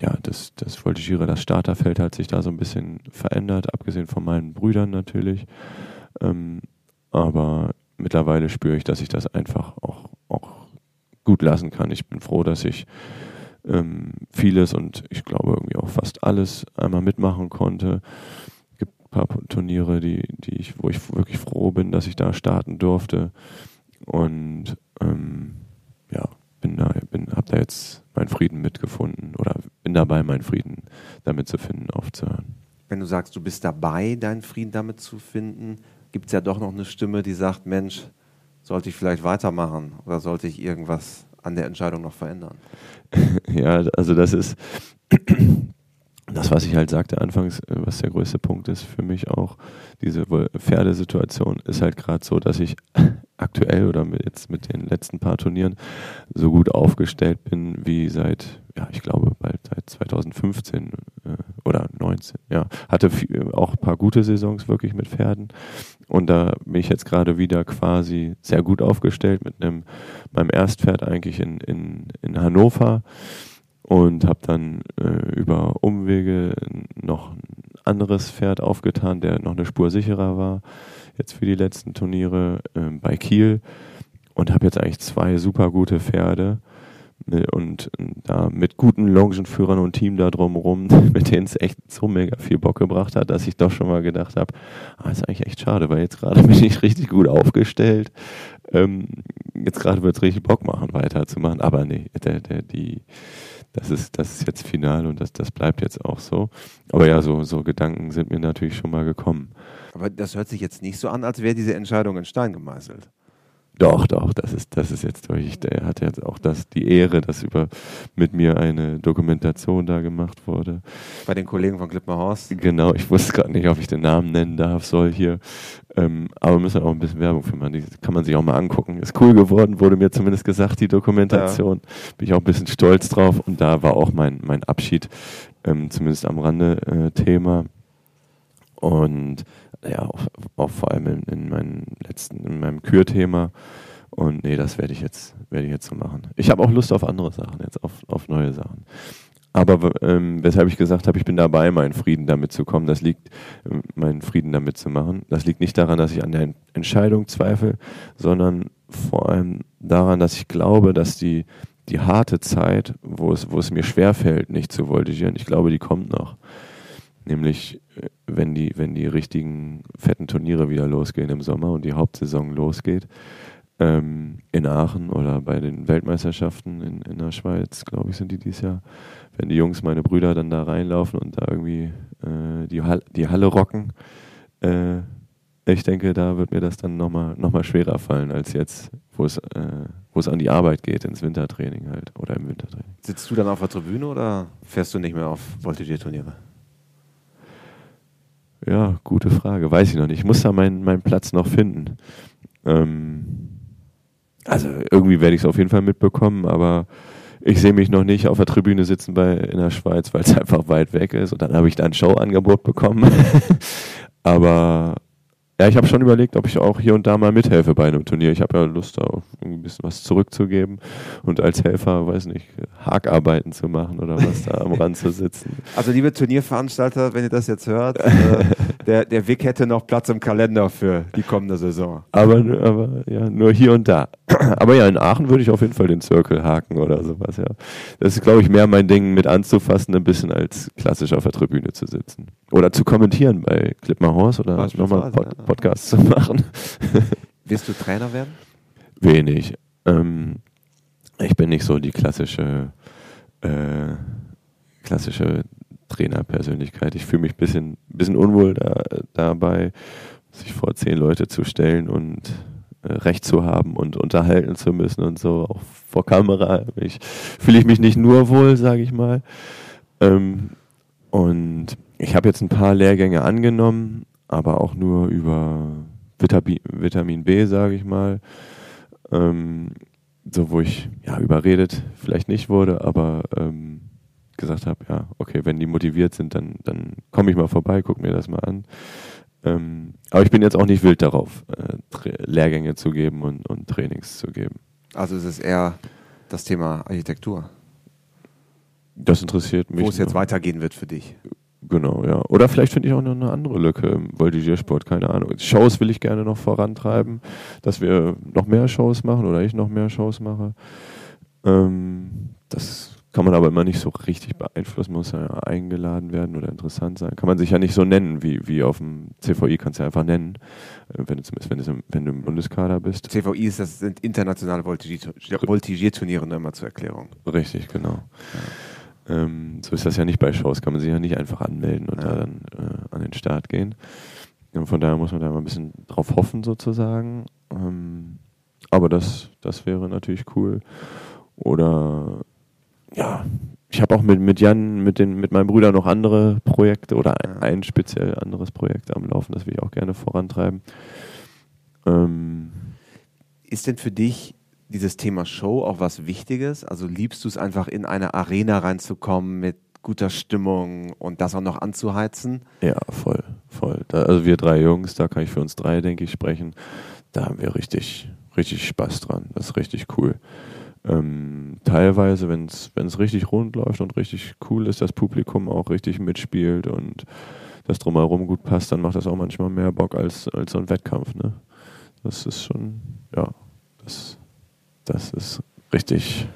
ja, das, das Voltigierer, das Starterfeld hat sich da so ein bisschen verändert, abgesehen von meinen Brüdern natürlich. Ähm, aber mittlerweile spüre ich, dass ich das einfach auch, auch gut lassen kann. Ich bin froh, dass ich ähm, vieles und ich glaube irgendwie auch fast alles einmal mitmachen konnte. Es gibt ein paar Turniere, die, die ich, wo ich wirklich froh bin, dass ich da starten durfte. Und ähm, ja, bin da, bin, hab da jetzt meinen Frieden mitgefunden oder bin dabei, meinen Frieden damit zu finden, aufzuhören. Wenn du sagst, du bist dabei, deinen Frieden damit zu finden, gibt es ja doch noch eine Stimme, die sagt, Mensch, sollte ich vielleicht weitermachen oder sollte ich irgendwas an der Entscheidung noch verändern? ja, also das ist das, was ich halt sagte anfangs, äh, was der größte Punkt ist für mich auch, diese Pferdesituation ist halt gerade so, dass ich aktuell oder mit jetzt mit den letzten paar Turnieren so gut aufgestellt bin wie seit, ja, ich glaube bald seit 2015 äh, oder 19. Ja, hatte viel, auch ein paar gute Saisons wirklich mit Pferden. Und da bin ich jetzt gerade wieder quasi sehr gut aufgestellt mit einem meinem Erstpferd eigentlich in in, in Hannover. Und habe dann äh, über Umwege noch ein anderes Pferd aufgetan, der noch eine Spur sicherer war, jetzt für die letzten Turniere äh, bei Kiel. Und habe jetzt eigentlich zwei super gute Pferde und da mit guten Longenführern und Team da drumherum, mit denen es echt so mega viel Bock gebracht hat, dass ich doch schon mal gedacht habe, ah, ist eigentlich echt schade, weil jetzt gerade bin ich richtig gut aufgestellt. Ähm, jetzt gerade wird es richtig Bock machen, weiterzumachen, aber nee, der, der, die das ist, das ist jetzt final und das, das bleibt jetzt auch so. Aber ja, so, so Gedanken sind mir natürlich schon mal gekommen. Aber das hört sich jetzt nicht so an, als wäre diese Entscheidung in Stein gemeißelt. Doch, doch, das ist, das ist jetzt durch. Der hat jetzt auch das, die Ehre, dass über mit mir eine Dokumentation da gemacht wurde. Bei den Kollegen von Klippmer Horst? Genau, ich wusste gerade nicht, ob ich den Namen nennen darf, soll hier. Ähm, aber müssen auch ein bisschen Werbung für machen. Die kann man sich auch mal angucken. Ist cool geworden, wurde mir zumindest gesagt, die Dokumentation. Ja. Bin ich auch ein bisschen stolz drauf. Und da war auch mein, mein Abschied, ähm, zumindest am Rande, äh, Thema. Und ja, auch, auch vor allem in, in, meinen letzten, in meinem Kürthema. Und nee, das werde ich jetzt, werde ich jetzt so machen. Ich habe auch Lust auf andere Sachen, jetzt auf, auf neue Sachen. Aber ähm, weshalb ich gesagt habe, ich bin dabei, meinen Frieden damit zu kommen, das liegt, äh, meinen Frieden damit zu machen. Das liegt nicht daran, dass ich an der Entscheidung zweifle, sondern vor allem daran, dass ich glaube, dass die, die harte Zeit, wo es, wo es mir schwerfällt, nicht zu voltigieren, ich glaube, die kommt noch. Nämlich, wenn die, wenn die richtigen fetten Turniere wieder losgehen im Sommer und die Hauptsaison losgeht, ähm, in Aachen oder bei den Weltmeisterschaften in, in der Schweiz, glaube ich, sind die dieses Jahr, wenn die Jungs, meine Brüder, dann da reinlaufen und da irgendwie äh, die, Hall die Halle rocken, äh, ich denke, da wird mir das dann nochmal noch mal schwerer fallen als jetzt, wo es, äh, an die Arbeit geht, ins Wintertraining halt oder im Wintertraining. Sitzt du dann auf der Tribüne oder fährst du nicht mehr auf Voltigier-Turniere? Ja, gute Frage. Weiß ich noch nicht. Ich muss da meinen, meinen Platz noch finden. Ähm, also irgendwie werde ich es auf jeden Fall mitbekommen, aber ich sehe mich noch nicht auf der Tribüne sitzen bei, in der Schweiz, weil es einfach weit weg ist. Und dann habe ich da ein Showangebot bekommen. aber ja, ich habe schon überlegt, ob ich auch hier und da mal mithelfe bei einem Turnier. Ich habe ja Lust, da ein bisschen was zurückzugeben und als Helfer, weiß nicht, Hakarbeiten zu machen oder was da am Rand zu sitzen. Also liebe Turnierveranstalter, wenn ihr das jetzt hört, äh, der, der Vic hätte noch Platz im Kalender für die kommende Saison. Aber, aber ja, nur hier und da. aber ja, in Aachen würde ich auf jeden Fall den Circle haken oder sowas, ja. Das ist, glaube ich, mehr mein Ding mit anzufassen, ein bisschen als klassisch auf der Tribüne zu sitzen. Oder zu kommentieren bei Clip Horse oder nochmal Pod ja. Podcasts zu machen. Wirst du Trainer werden? Wenig. Ähm, ich bin nicht so die klassische, äh, klassische Trainerpersönlichkeit. Ich fühle mich ein bisschen, bisschen unwohl da, dabei, sich vor zehn Leute zu stellen und äh, Recht zu haben und unterhalten zu müssen und so. Auch vor Kamera fühle ich mich nicht nur wohl, sage ich mal. Ähm, und ich habe jetzt ein paar Lehrgänge angenommen, aber auch nur über Vitamin, Vitamin B, sage ich mal. Ähm, so, wo ich ja überredet vielleicht nicht wurde, aber ähm, gesagt habe, ja, okay, wenn die motiviert sind, dann, dann komme ich mal vorbei, gucke mir das mal an. Ähm, aber ich bin jetzt auch nicht wild darauf, äh, Lehrgänge zu geben und, und Trainings zu geben. Also es ist eher das Thema Architektur. Das interessiert mich. Wo es jetzt weitergehen wird für dich. Genau, ja. Oder vielleicht finde ich auch noch eine andere Lücke im Voltigiersport, keine Ahnung. Shows will ich gerne noch vorantreiben, dass wir noch mehr Shows machen oder ich noch mehr Shows mache. Ähm, das kann man aber immer nicht so richtig beeinflussen, muss ja eingeladen werden oder interessant sein. Kann man sich ja nicht so nennen, wie, wie auf dem CVI kannst du ja einfach nennen, äh, wenn du, wenn, du, wenn du im Bundeskader bist. CVI ist das sind internationale Voltigierturniere, nur immer zur Erklärung. Richtig, genau. Ja. Ähm, so ist das ja nicht bei Shows, kann man sich ja nicht einfach anmelden und ja. da dann äh, an den Start gehen. Und von daher muss man da mal ein bisschen drauf hoffen, sozusagen. Ähm, aber das, das wäre natürlich cool. Oder ja, ich habe auch mit, mit Jan, mit, den, mit meinem Bruder noch andere Projekte oder ein, ein speziell anderes Projekt am Laufen, das will ich auch gerne vorantreiben. Ähm ist denn für dich dieses Thema Show auch was Wichtiges? Also liebst du es einfach in eine Arena reinzukommen mit guter Stimmung und das auch noch anzuheizen? Ja, voll, voll. Da, also wir drei Jungs, da kann ich für uns drei, denke ich, sprechen. Da haben wir richtig, richtig Spaß dran. Das ist richtig cool. Ähm, teilweise, wenn es richtig rund läuft und richtig cool ist, das Publikum auch richtig mitspielt und das drumherum gut passt, dann macht das auch manchmal mehr Bock als, als so ein Wettkampf. Ne? Das ist schon, ja, das, das ist richtig.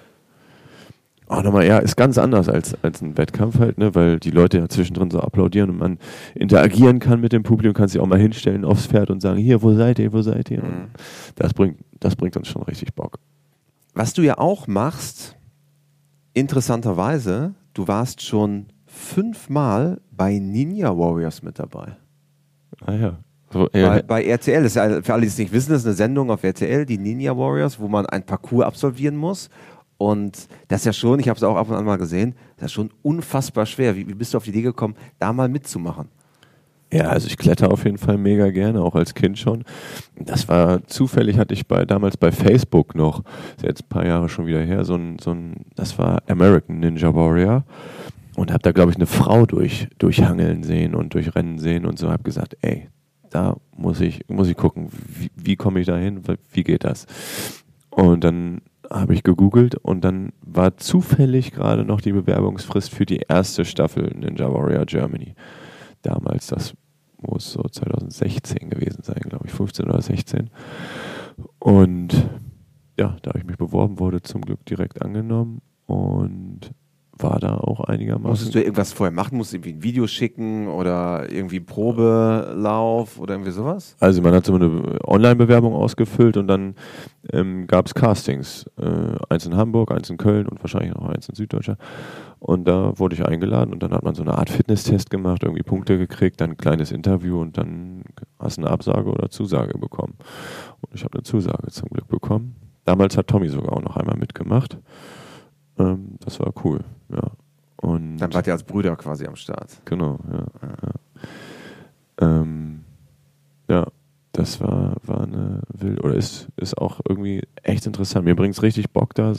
Oh, nochmal, ja, ist ganz anders als, als ein Wettkampf halt, ne, weil die Leute ja zwischendrin so applaudieren und man interagieren kann mit dem Publikum, kann sich auch mal hinstellen aufs Pferd und sagen, hier, wo seid ihr, wo seid ihr? Mhm. Das bringt, das bringt uns schon richtig Bock. Was du ja auch machst, interessanterweise, du warst schon fünfmal bei Ninja Warriors mit dabei. Ah ja. Ja. Bei, bei, RTL, das ist, für alle, die es nicht wissen, das ist eine Sendung auf RTL, die Ninja Warriors, wo man ein Parcours absolvieren muss. Und das ist ja schon, ich habe es auch ab und an mal gesehen, das ist schon unfassbar schwer. Wie, wie bist du auf die Idee gekommen, da mal mitzumachen? Ja, also ich kletter auf jeden Fall mega gerne, auch als Kind schon. Das war zufällig, hatte ich bei damals bei Facebook noch, ist jetzt ein paar Jahre schon wieder her, so ein, so ein das war American Ninja Warrior und habe da glaube ich eine Frau durch durchhangeln sehen und durchrennen sehen und so habe gesagt, ey, da muss ich muss ich gucken, wie, wie komme ich da hin, wie geht das? Und dann habe ich gegoogelt und dann war zufällig gerade noch die Bewerbungsfrist für die erste Staffel Ninja Warrior Germany damals, das muss so 2016 gewesen sein, glaube ich, 15 oder 16. Und ja, da habe ich mich beworben, wurde zum Glück direkt angenommen und war da auch einigermaßen. Musstest du irgendwas vorher machen? Musst du irgendwie ein Video schicken oder irgendwie Probelauf oder irgendwie sowas? Also man hat so eine Online-Bewerbung ausgefüllt und dann ähm, gab es Castings. Äh, eins in Hamburg, eins in Köln und wahrscheinlich noch eins in Süddeutscher. Und da wurde ich eingeladen und dann hat man so eine Art Fitnesstest gemacht, irgendwie Punkte gekriegt, dann ein kleines Interview und dann hast du eine Absage oder Zusage bekommen. Und ich habe eine Zusage zum Glück bekommen. Damals hat Tommy sogar auch noch einmal mitgemacht. Ähm, das war cool, ja. Und Dann wart ihr als Brüder quasi am Start. Genau, ja. Ja, ähm, ja das war, war eine wild oder ist, ist auch irgendwie echt interessant. Mir bringt es richtig Bock, da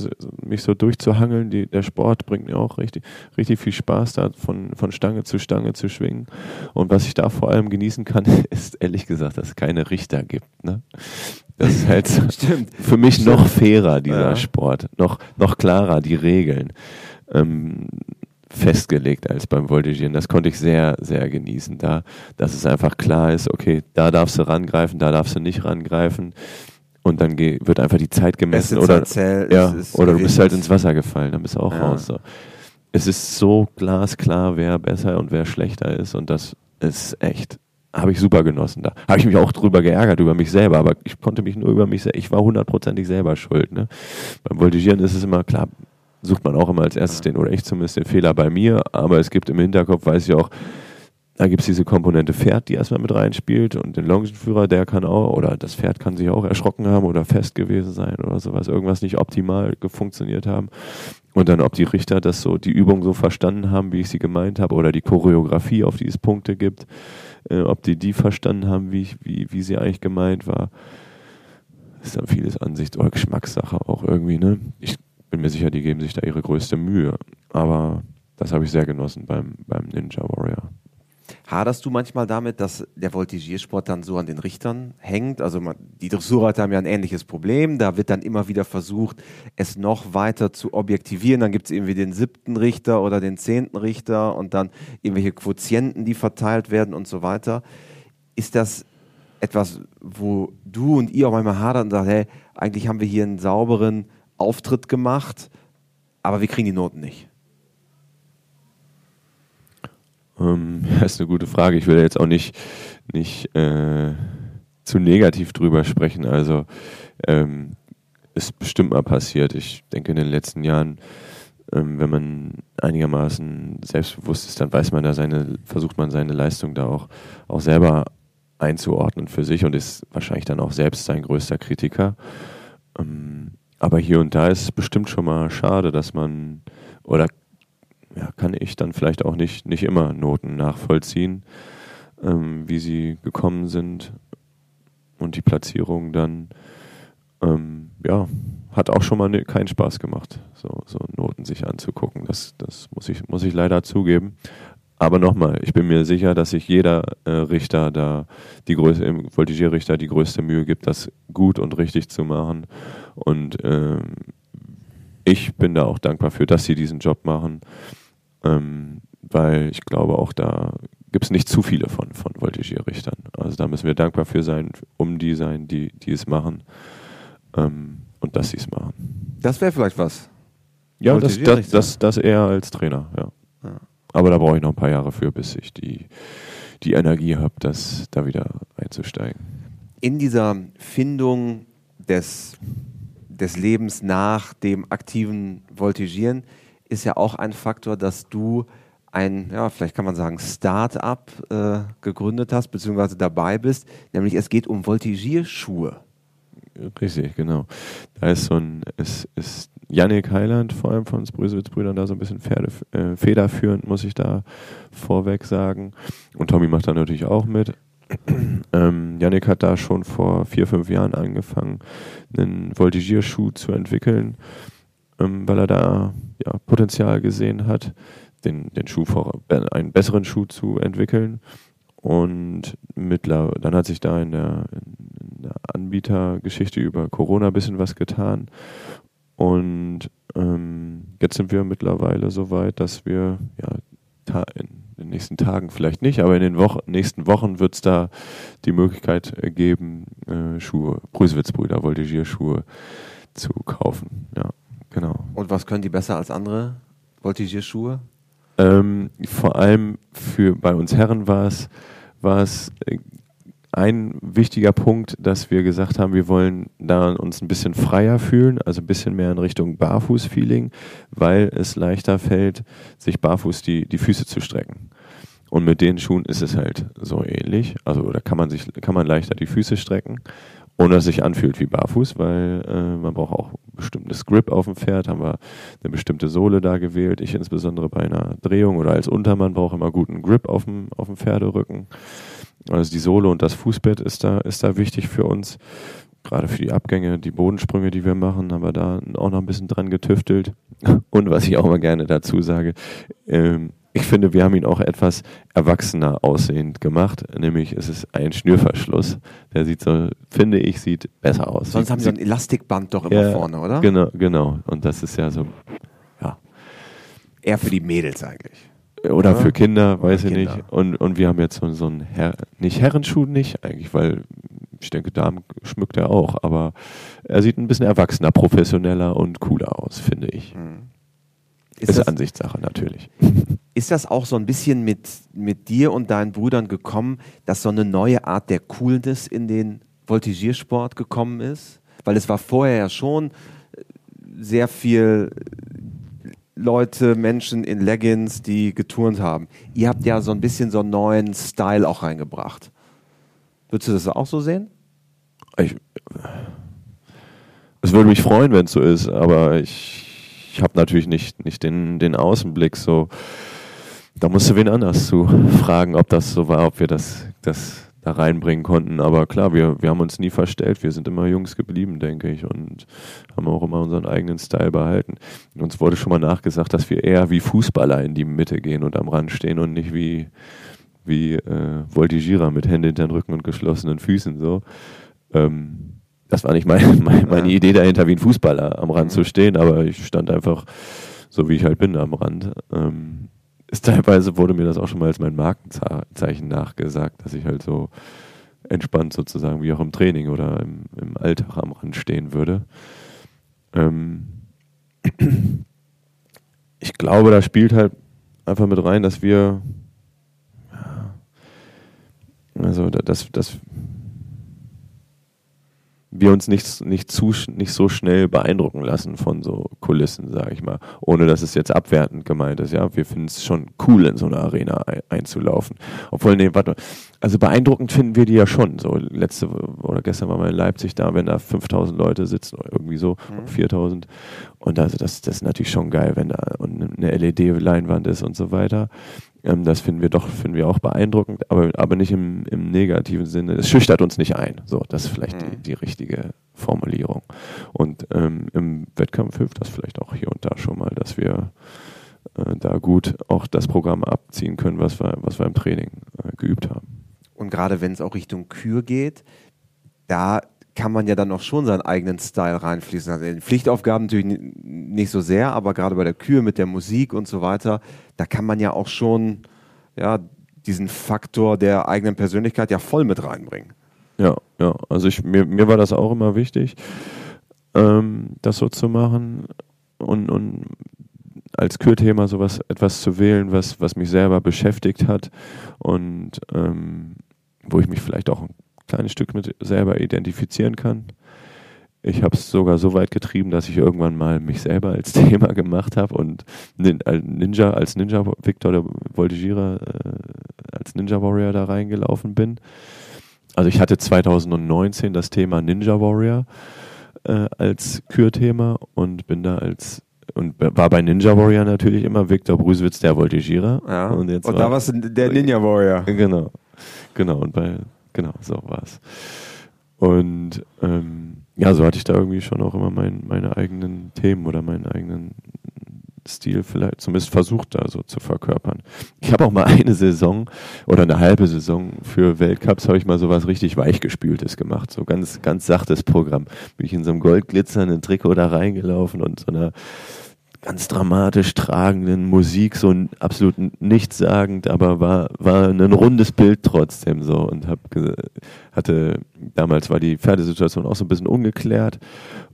mich so durchzuhangeln. Die, der Sport bringt mir auch richtig, richtig viel Spaß, da von, von Stange zu Stange zu schwingen. Und was ich da vor allem genießen kann, ist ehrlich gesagt, dass es keine Richter gibt. Ne? Das ist halt für mich Stimmt. noch fairer, dieser ja. Sport. Noch, noch klarer, die Regeln. Ähm, festgelegt als beim Voltigieren. Das konnte ich sehr, sehr genießen, da, dass es einfach klar ist, okay, da darfst du rangreifen, da darfst du nicht rangreifen. Und dann wird einfach die Zeit gemessen oder, Zell, ja, oder du bist halt ins Wasser gefallen, dann bist du auch ja. raus. So. Es ist so glasklar, wer besser und wer schlechter ist und das ist echt habe ich super genossen. Da habe ich mich auch drüber geärgert, über mich selber, aber ich konnte mich nur über mich selber, ich war hundertprozentig selber schuld. Ne? Beim Voltigieren ist es immer klar, sucht man auch immer als erstes den, oder ich zumindest den Fehler bei mir, aber es gibt im Hinterkopf, weiß ich auch, da gibt es diese Komponente Pferd, die erstmal mit reinspielt und den Longenführer, der kann auch, oder das Pferd kann sich auch erschrocken haben oder fest gewesen sein oder sowas, irgendwas nicht optimal gefunktioniert haben. Und dann, ob die Richter das so, die Übung so verstanden haben, wie ich sie gemeint habe, oder die Choreografie, auf die es Punkte gibt, äh, ob die die verstanden haben, wie, ich, wie, wie sie eigentlich gemeint war. ist dann vieles Ansicht- oder Geschmackssache auch irgendwie, ne? Ich bin mir sicher, die geben sich da ihre größte Mühe. Aber das habe ich sehr genossen beim, beim Ninja Warrior. Haderst du manchmal damit, dass der Voltigiersport dann so an den Richtern hängt? Also man, die Dressurreiter haben ja ein ähnliches Problem. Da wird dann immer wieder versucht, es noch weiter zu objektivieren. Dann gibt es irgendwie den siebten Richter oder den zehnten Richter und dann irgendwelche Quotienten, die verteilt werden und so weiter. Ist das etwas, wo du und ihr auch manchmal hadern und sagt, hey, eigentlich haben wir hier einen sauberen Auftritt gemacht, aber wir kriegen die Noten nicht? Ähm, das ist eine gute Frage. Ich will jetzt auch nicht, nicht äh, zu negativ drüber sprechen. Also ähm, ist bestimmt mal passiert. Ich denke in den letzten Jahren, ähm, wenn man einigermaßen selbstbewusst ist, dann weiß man da seine, versucht man seine Leistung da auch, auch selber einzuordnen für sich und ist wahrscheinlich dann auch selbst sein größter Kritiker. Ähm, aber hier und da ist es bestimmt schon mal schade, dass man oder ja, kann ich dann vielleicht auch nicht, nicht immer Noten nachvollziehen, ähm, wie sie gekommen sind und die Platzierung dann, ähm, ja, hat auch schon mal ne, keinen Spaß gemacht, so, so Noten sich anzugucken. Das, das muss, ich, muss ich leider zugeben. Aber nochmal, ich bin mir sicher, dass sich jeder äh, Richter da, die größte, im Voltigierrichter die größte Mühe gibt, das gut und richtig zu machen. Und ähm, ich bin da auch dankbar für, dass sie diesen Job machen. Ähm, weil ich glaube, auch da gibt es nicht zu viele von, von Voltigierrichtern. Also da müssen wir dankbar für sein, um die sein, die, die es machen ähm, und dass sie es machen. Das wäre vielleicht was. Ja, das, das, das, das eher als Trainer, ja. ja. Aber da brauche ich noch ein paar Jahre für, bis ich die, die Energie habe, da wieder einzusteigen. In dieser Findung des, des Lebens nach dem aktiven Voltigieren ist ja auch ein Faktor, dass du ein, ja, vielleicht kann man sagen, Start-up äh, gegründet hast, beziehungsweise dabei bist, nämlich es geht um Voltigierschuhe. Richtig, genau. Da ist so ein, ist, ist Yannick Heiland, vor allem von uns Brüsewitz-Brüdern, da so ein bisschen Pferde, äh, federführend, muss ich da vorweg sagen. Und Tommy macht da natürlich auch mit. ähm, Yannick hat da schon vor vier, fünf Jahren angefangen, einen Voltigierschuh zu entwickeln ähm, weil er da ja, Potenzial gesehen hat, den, den Schuh vor, einen besseren Schuh zu entwickeln. Und mittler, dann hat sich da in der, in der Anbietergeschichte über Corona ein bisschen was getan. Und ähm, jetzt sind wir mittlerweile so weit, dass wir ja, in den nächsten Tagen vielleicht nicht, aber in den Wochen, nächsten Wochen wird es da die Möglichkeit geben, äh, Schuhe, Brüsewitz-Brüder, Voltigierschuhe zu kaufen. Ja. Genau. Und was können die besser als andere Voltigierschuhe? Ähm, vor allem für bei uns Herren war es war es äh, ein wichtiger Punkt, dass wir gesagt haben, wir wollen da uns ein bisschen freier fühlen, also ein bisschen mehr in Richtung Barfuß-Feeling, weil es leichter fällt, sich barfuß die, die Füße zu strecken. Und mit den Schuhen ist es halt so ähnlich. Also da kann man sich, kann man leichter die Füße strecken ohne dass sich anfühlt wie barfuß, weil äh, man braucht auch bestimmtes Grip auf dem Pferd, haben wir eine bestimmte Sohle da gewählt. Ich insbesondere bei einer Drehung oder als Untermann brauche immer guten Grip auf dem, auf dem Pferderücken. Also die Sohle und das Fußbett ist da, ist da wichtig für uns. Gerade für die Abgänge, die Bodensprünge, die wir machen, haben wir da auch noch ein bisschen dran getüftelt. Und was ich auch mal gerne dazu sage, ähm, ich finde, wir haben ihn auch etwas erwachsener aussehend gemacht, nämlich es ist ein Schnürverschluss. Der sieht so, finde ich, sieht besser aus. Sonst sieht, haben sie ein Elastikband doch immer ja, vorne, oder? Genau, genau. Und das ist ja so, ja. Eher für die Mädels eigentlich. Oder Ja. für Kinder, weiß ich Kinder. nicht. Und, und wir haben jetzt so, so einen Herr, nicht Herrenschuh nicht eigentlich, weil ich denke, Damen schmückt er auch, aber er sieht ein bisschen erwachsener, professioneller und cooler aus, finde ich. Ist, Ist, das, Ansichtssache natürlich. ist das auch so ein bisschen mit, mit dir und deinen Brüdern gekommen, dass so eine neue Art der Coolness in den Voltigiersport gekommen ist? Weil es war vorher ja schon äh, sehr viel Leute, Menschen in Leggings, die geturnt haben. Ihr habt ja so ein bisschen so einen neuen Style auch reingebracht. Würdest du das auch so sehen? Ich, es würde mich freuen, wenn es so ist, aber ich, ich habe natürlich nicht, nicht den, den Außenblick so. Da musst du wen anders zu fragen, ob das so war, ob wir das, das da reinbringen konnten. Aber klar, wir, wir haben uns nie verstellt. Wir sind immer Jungs geblieben, denke ich, und haben auch immer unseren eigenen Style behalten. Uns wurde schon mal nachgesagt, dass wir eher wie Fußballer in die Mitte gehen und am Rand stehen und nicht wie, wie äh, Voltigierer mit Händen hinter den Rücken und geschlossenen Füßen. So. Ähm, das war nicht mein, mein, meine. Idee dahinter, wie ein Fußballer am Rand zu stehen, aber ich stand einfach so, wie ich halt bin, am Rand. Ähm, ist teilweise wurde mir das auch schon mal als mein Markenzeichen nachgesagt, dass ich halt so entspannt sozusagen wie auch im Training oder im, im Alltag am Rand stehen würde. Ähm, ich glaube, da spielt halt einfach mit rein, dass wir also da- dass, dass wir uns nicht, nicht, zu, nicht so schnell beeindrucken lassen von so Kulissen, sage ich mal. Ohne dass es jetzt abwertend gemeint ist. Ja, wir finden es schon cool, in so eine Arena ein, einzulaufen. Obwohl, nee, warte. Also beeindruckend finden wir die ja schon. So letzte oder gestern waren wir in Leipzig da, wenn da 5000 Leute sitzen irgendwie so, 4000. Und also das, das ist natürlich schon geil, wenn da eine LED-Leinwand ist und so weiter. Ähm, das finden wir doch, finden wir auch beeindruckend, aber, aber nicht im, im negativen Sinne. Es schüchtert uns nicht ein. So, das ist vielleicht die, die richtige Formulierung. Und ähm, im Wettkampf hilft das vielleicht auch hier und da schon mal, dass wir äh, da gut auch das Programm abziehen können, was wir, was wir im Training äh, geübt haben. Und gerade wenn es auch Richtung Kür geht, da kann man ja dann auch schon seinen eigenen Style reinfließen. Also in Pflichtaufgaben natürlich ni- nicht so sehr, aber gerade bei der Kür mit der Musik und so weiter, da kann man ja auch schon ja, diesen Faktor der eigenen Persönlichkeit ja voll mit reinbringen. Ja, ja. Also ich, mir, mir war das auch immer wichtig, ähm, das so zu machen und, und als Kürthema sowas etwas zu wählen, was, was mich selber beschäftigt hat und ähm, wo ich mich vielleicht auch kleines Stück mit selber identifizieren kann. Ich habe es sogar so weit getrieben, dass ich irgendwann mal mich selber als Thema gemacht habe und als Ninja, als Ninja Victor der Voltigierer, äh, als Ninja Warrior da reingelaufen bin. Also ich hatte 2019 das Thema Ninja Warrior äh, als Kürthema und bin da als und war bei Ninja Warrior natürlich immer Victor Brüsewitz der Voltigierer. Ja. Und, Und, jetzt da war, warst du der Ninja Warrior. Genau, genau und bei genau so war's. Und ähm, ja, so hatte ich da irgendwie schon auch immer mein, meine eigenen Themen oder meinen eigenen Stil vielleicht zumindest versucht da so zu verkörpern. Ich habe auch mal eine Saison oder eine halbe Saison für Weltcups habe ich mal sowas richtig weichgespültes gemacht, so ganz ganz sachtes Programm. Bin ich in so einem goldglitzernden Trikot da reingelaufen und so einer ganz dramatisch tragenden Musik, so ein absolut nichtssagend, aber war, war ein rundes Bild trotzdem so und hab hatte, damals war die Pferdesituation auch so ein bisschen ungeklärt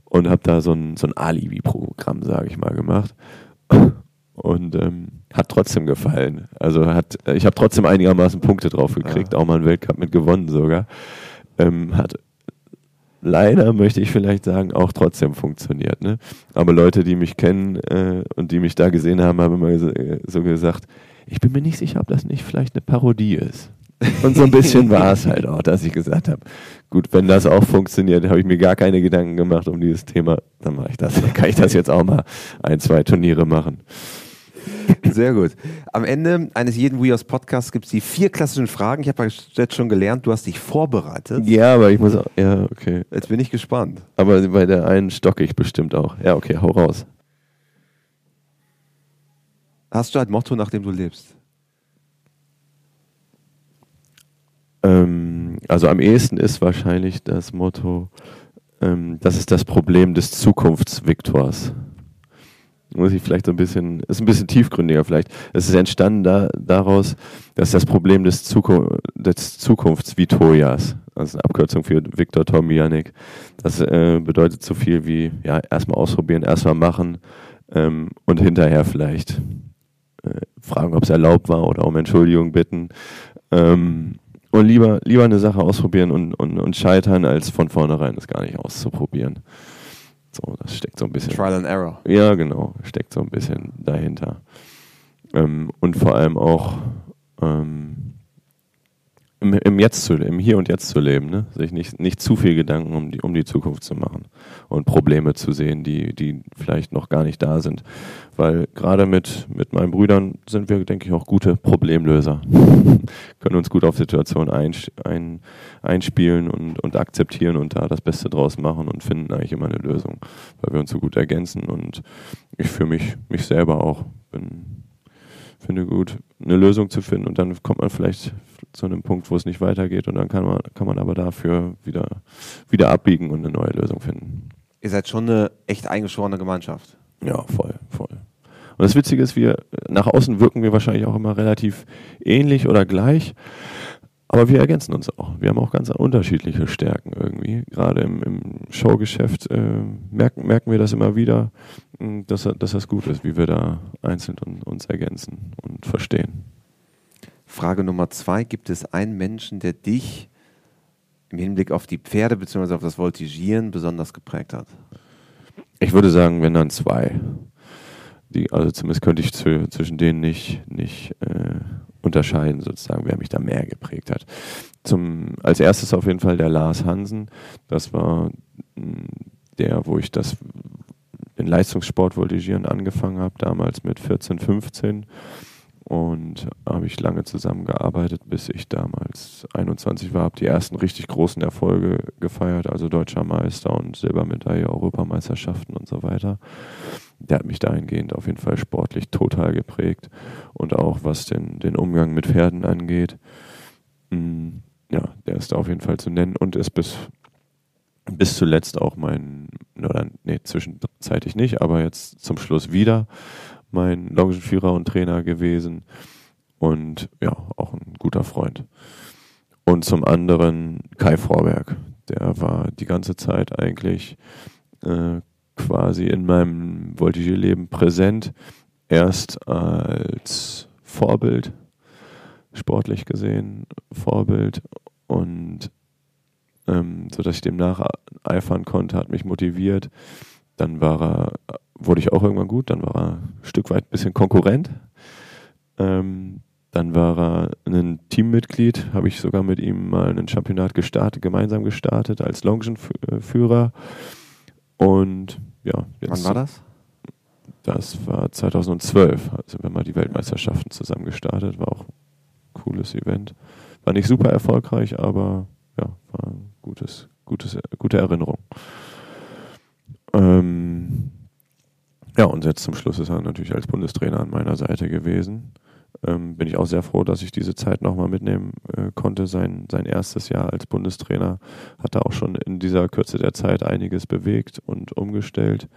und habe da so ein, so ein Alibi-Programm, sage ich mal, gemacht und ähm, hat trotzdem gefallen. Also hat, ich habe trotzdem einigermaßen Punkte drauf gekriegt, auch mal einen Weltcup mit gewonnen sogar. Ähm, hat leider, möchte ich vielleicht sagen, auch trotzdem funktioniert. Ne? Aber Leute, die mich kennen äh, und die mich da gesehen haben, haben immer so, äh, so gesagt, ich bin mir nicht sicher, ob das nicht vielleicht eine Parodie ist. Und so ein bisschen war es halt auch, dass ich gesagt habe, gut, wenn das auch funktioniert, habe ich mir gar keine Gedanken gemacht um dieses Thema, dann mache ich das. Dann kann ich das jetzt auch mal ein, zwei Turniere machen. Sehr gut. Am Ende eines jeden WeHouse Podcasts gibt es die vier klassischen Fragen. Ich habe jetzt schon gelernt, du hast dich vorbereitet. Ja, aber ich muss auch, ja, okay. Jetzt bin ich gespannt. Aber bei der einen stocke ich bestimmt auch. Ja, okay, hau raus. Hast du ein Motto, nach dem du lebst? Ähm, also am ehesten ist wahrscheinlich das Motto, ähm, das ist das Problem des Zukunftsviktors. Muss ich vielleicht so ein bisschen, ist ein bisschen tiefgründiger vielleicht. Es ist entstanden da, daraus, dass das Problem des, Zukunft, des Zukunftsvitorias, also eine Abkürzung für Viktor Tomianik, das äh, bedeutet so viel wie, ja, erstmal ausprobieren, erstmal machen ähm, und hinterher vielleicht äh, fragen, ob es erlaubt war oder um Entschuldigung bitten. Ähm, und lieber, lieber eine Sache ausprobieren und, und, und scheitern, als von vornherein das gar nicht auszuprobieren. So, das steckt so ein bisschen. Trial and Error. Ja, genau, steckt so ein bisschen dahinter. Ähm, und vor allem auch ähm, im, im, Jetzt zu, im Hier und Jetzt zu leben, ne? sich nicht, nicht zu viel Gedanken um die, um die Zukunft zu machen und Probleme zu sehen, die, die vielleicht noch gar nicht da sind. Weil gerade mit, mit meinen Brüdern sind wir, denke ich, auch gute Problemlöser. Können uns gut auf Situationen ein, ein, einspielen und, und akzeptieren und da das Beste draus machen und finden eigentlich immer eine Lösung, weil wir uns so gut ergänzen und ich für mich, mich selber auch bin finde gut, eine Lösung zu finden und dann kommt man vielleicht zu einem Punkt, wo es nicht weitergeht und dann kann man, kann man aber dafür wieder, wieder abbiegen und eine neue Lösung finden. Ihr seid schon eine echt eingeschworene Gemeinschaft. Ja, voll, voll. Und das Witzige ist, wir nach außen wirken wir wahrscheinlich auch immer relativ ähnlich oder gleich. Aber wir ergänzen uns auch. Wir haben auch ganz unterschiedliche Stärken irgendwie. Gerade im, im Showgeschäft äh, merken, merken wir das immer wieder, hm, dass, dass das gut ist, wie wir da einzeln uns ergänzen und verstehen. Frage Nummer zwei: Gibt es einen Menschen, der dich im Hinblick auf die Pferde bzw. auf das Voltigieren besonders geprägt hat? Ich würde sagen, wenn dann zwei. Die, also zumindest könnte ich zwischen denen nicht, nicht äh, unterscheiden, sozusagen, wer mich da mehr geprägt hat. Zum, als erstes auf jeden Fall der Lars Hansen. Das war hm, der, wo ich das den Leistungssport Voltigieren angefangen habe, damals mit 14, 15 und habe ich lange zusammengearbeitet, bis ich damals 21 war, habe die ersten richtig großen Erfolge gefeiert, also deutscher Meister und Silbermedaille, Europameisterschaften und so weiter. Der hat mich dahingehend auf jeden Fall sportlich total geprägt und auch was den, den Umgang mit Pferden angeht. Mm, ja, der ist da auf jeden Fall zu nennen und ist bis, bis zuletzt auch mein, oder nee, zwischenzeitlich nicht, aber jetzt zum Schluss wieder mein Longenführer und Trainer gewesen und ja, auch ein guter Freund. Und zum anderen Kai Vorberg, der war die ganze Zeit eigentlich äh, quasi in meinem Voltigierleben präsent. Erst als Vorbild, sportlich gesehen, Vorbild und ähm, so ich dem nacheifern konnte, hat mich motiviert. Dann war er wurde ich auch irgendwann gut. Dann war er ein Stück weit ein bisschen Konkurrent. Ähm, dann war er ein Teammitglied, habe ich sogar mit ihm mal ein Championat gestartet, gemeinsam gestartet als Longenführer. Und ja. Wann war das? Das war 2012, also wenn man die Weltmeisterschaften zusammen gestartet, war auch ein cooles Event. War nicht super erfolgreich, aber ja, war ein gutes, gutes, gute Erinnerung. Ähm, ja, und jetzt zum Schluss ist er natürlich als Bundestrainer an meiner Seite gewesen. Ähm, bin ich auch sehr froh, dass ich diese Zeit nochmal mitnehmen äh, konnte. Sein, sein erstes Jahr als Bundestrainer hat er auch schon in dieser Kürze der Zeit einiges bewegt und umgestellt.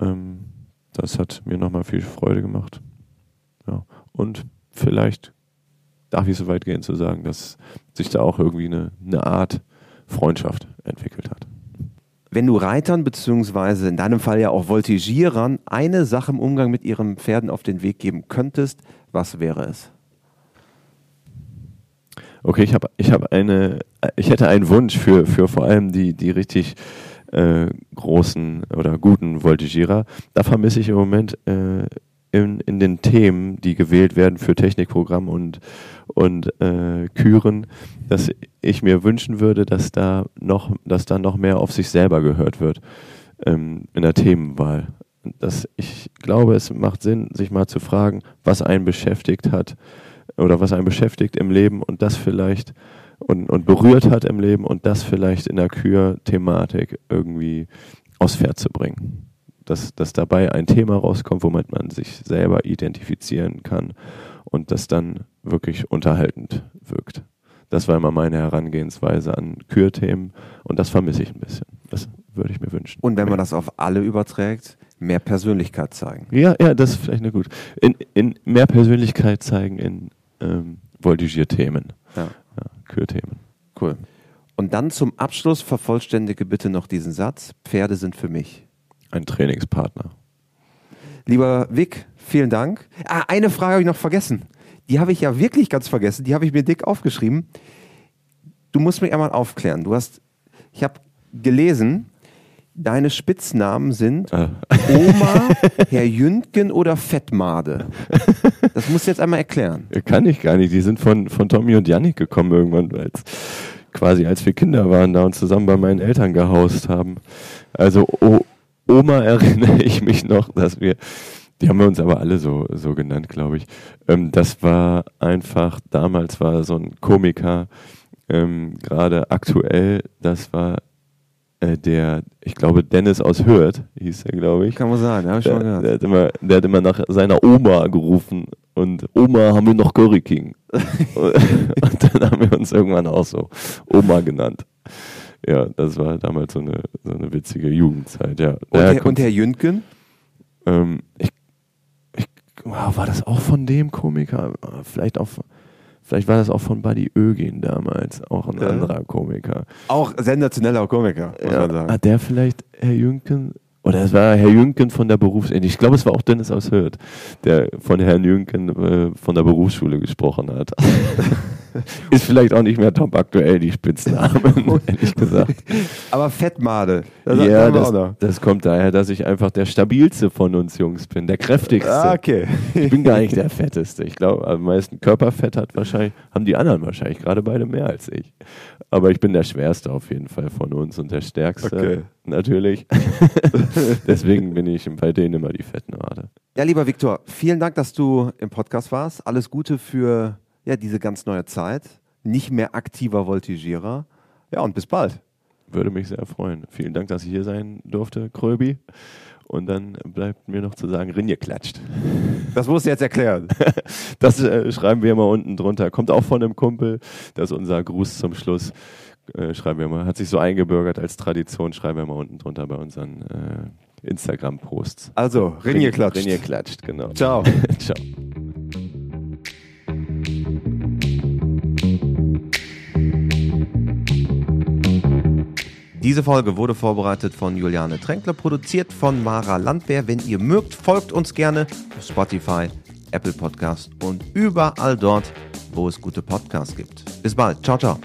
Ähm, das hat mir nochmal viel Freude gemacht. Ja. Und vielleicht darf ich so weit gehen zu sagen, dass sich da auch irgendwie eine, eine Art Freundschaft entwickelt hat wenn du Reitern beziehungsweise in deinem Fall ja auch Voltigierern eine Sache im Umgang mit ihren Pferden auf den Weg geben könntest, was wäre es? Okay, ich habe ich hab eine, ich hätte einen Wunsch für, für vor allem die, die richtig äh, großen oder guten Voltigierer. Da vermisse ich im Moment äh, in, in den Themen, die gewählt werden für Technikprogramm und, und äh, Küren, dass ich mir wünschen würde, dass da noch, dass da noch mehr auf sich selber gehört wird ähm, in der Themenwahl. Dass ich glaube, es macht Sinn, sich mal zu fragen, was einen beschäftigt hat oder was einen beschäftigt im Leben und das vielleicht und, und berührt hat im Leben und das vielleicht in der Kür-Thematik irgendwie aufs Pferd zu bringen dass, dass dabei ein Thema rauskommt, womit man sich selber identifizieren kann und das dann wirklich unterhaltend wirkt. Das war immer meine Herangehensweise an Kürthemen und das vermisse ich ein bisschen. Das würde ich mir wünschen. Und wenn man das auf alle überträgt, Mehr Persönlichkeit zeigen. Ja, ja, das ist vielleicht eine gut. In, in mehr Persönlichkeit zeigen in ähm, Voltigier-Themen. Ja. Ja, Kürthemen. Cool. Und dann zum Abschluss vervollständige bitte noch diesen Satz. Pferde sind für mich. Ein Trainingspartner. Lieber Vic, vielen Dank. Ah, eine Frage habe ich noch vergessen. Die habe ich ja wirklich ganz vergessen. Die habe ich mir dick aufgeschrieben. Du musst mich einmal aufklären. Du hast, ich habe gelesen, deine Spitznamen sind Äh, Oma, Herr Jündgen oder Fettmade. Das musst du jetzt einmal erklären. kann ich gar nicht. Die sind von, von Tommy und Yannick gekommen irgendwann, als quasi als wir Kinder waren da und zusammen bei meinen Eltern gehaust haben. Also o Oma erinnere ich mich noch, dass wir, die haben wir uns aber alle so, so genannt, glaube ich. Ähm, das war einfach, damals war so ein Komiker, ähm, gerade aktuell, das war äh, der, ich glaube, Dennis aus Hürth, hieß er, glaube ich. Kann man sagen, habe ich schon Der, mal der, gehört. hat immer, der hat immer nach seiner Oma gerufen und Oma haben wir noch Curry King. und dann haben wir uns irgendwann auch so Oma genannt. Ja, das war damals so eine, so eine witzige Jugendzeit, ja. Und, Herr, und Herr Jündgen? ähm, ich, war das auch von dem Komiker? Vielleicht auch, vielleicht war das auch von Buddy Ögin damals, auch ein Ja. anderer Komiker. Auch sensationeller Komiker, muss man sagen. Hat der vielleicht Herr Jünken? Oder es war Herr Jünken von der Berufsschule. Ich glaube, es war auch Dennis aus Hürth, der von Herrn Jünken äh, von der Berufsschule gesprochen hat. Ist vielleicht auch nicht mehr top aktuell, die Spitznamen, ehrlich gesagt. Aber Fettmade, das ja, das, das kommt daher, dass ich einfach der stabilste von uns Jungs bin, der kräftigste. Ah, okay. Ich bin gar nicht der fetteste. Ich glaube, am meisten Körperfett hat wahrscheinlich, haben die anderen wahrscheinlich gerade beide mehr als ich. Aber ich bin der schwerste auf jeden Fall von uns und der stärkste Okay. natürlich. Deswegen bin ich bei denen immer die Fettnade. Ja, lieber Viktor, vielen Dank, dass du im Podcast warst. Alles Gute für ja, diese ganz neue Zeit. Nicht mehr aktiver Voltigierer. Ja, und bis bald. Würde mich sehr freuen. Vielen Dank, dass ich hier sein durfte, Kröbi. Und dann bleibt mir noch zu sagen, Rinje klatscht. Das musst du jetzt erklären. Das äh, schreiben wir mal unten drunter. Kommt auch von einem Kumpel. Das ist unser Gruß zum Schluss. Äh, schreiben wir mal. Hat sich so eingebürgert als Tradition. Schreiben wir mal unten drunter bei unseren äh, Instagram-Posts. Also, Rinje klatscht. Rinje klatscht, genau. Ciao. Ciao. Diese Folge wurde vorbereitet von Juliane Tränkler, produziert von Mara Landwehr. Wenn ihr mögt, folgt uns gerne auf Spotify, Apple Podcast und überall dort, wo es gute Podcasts gibt. Bis bald. Ciao, ciao.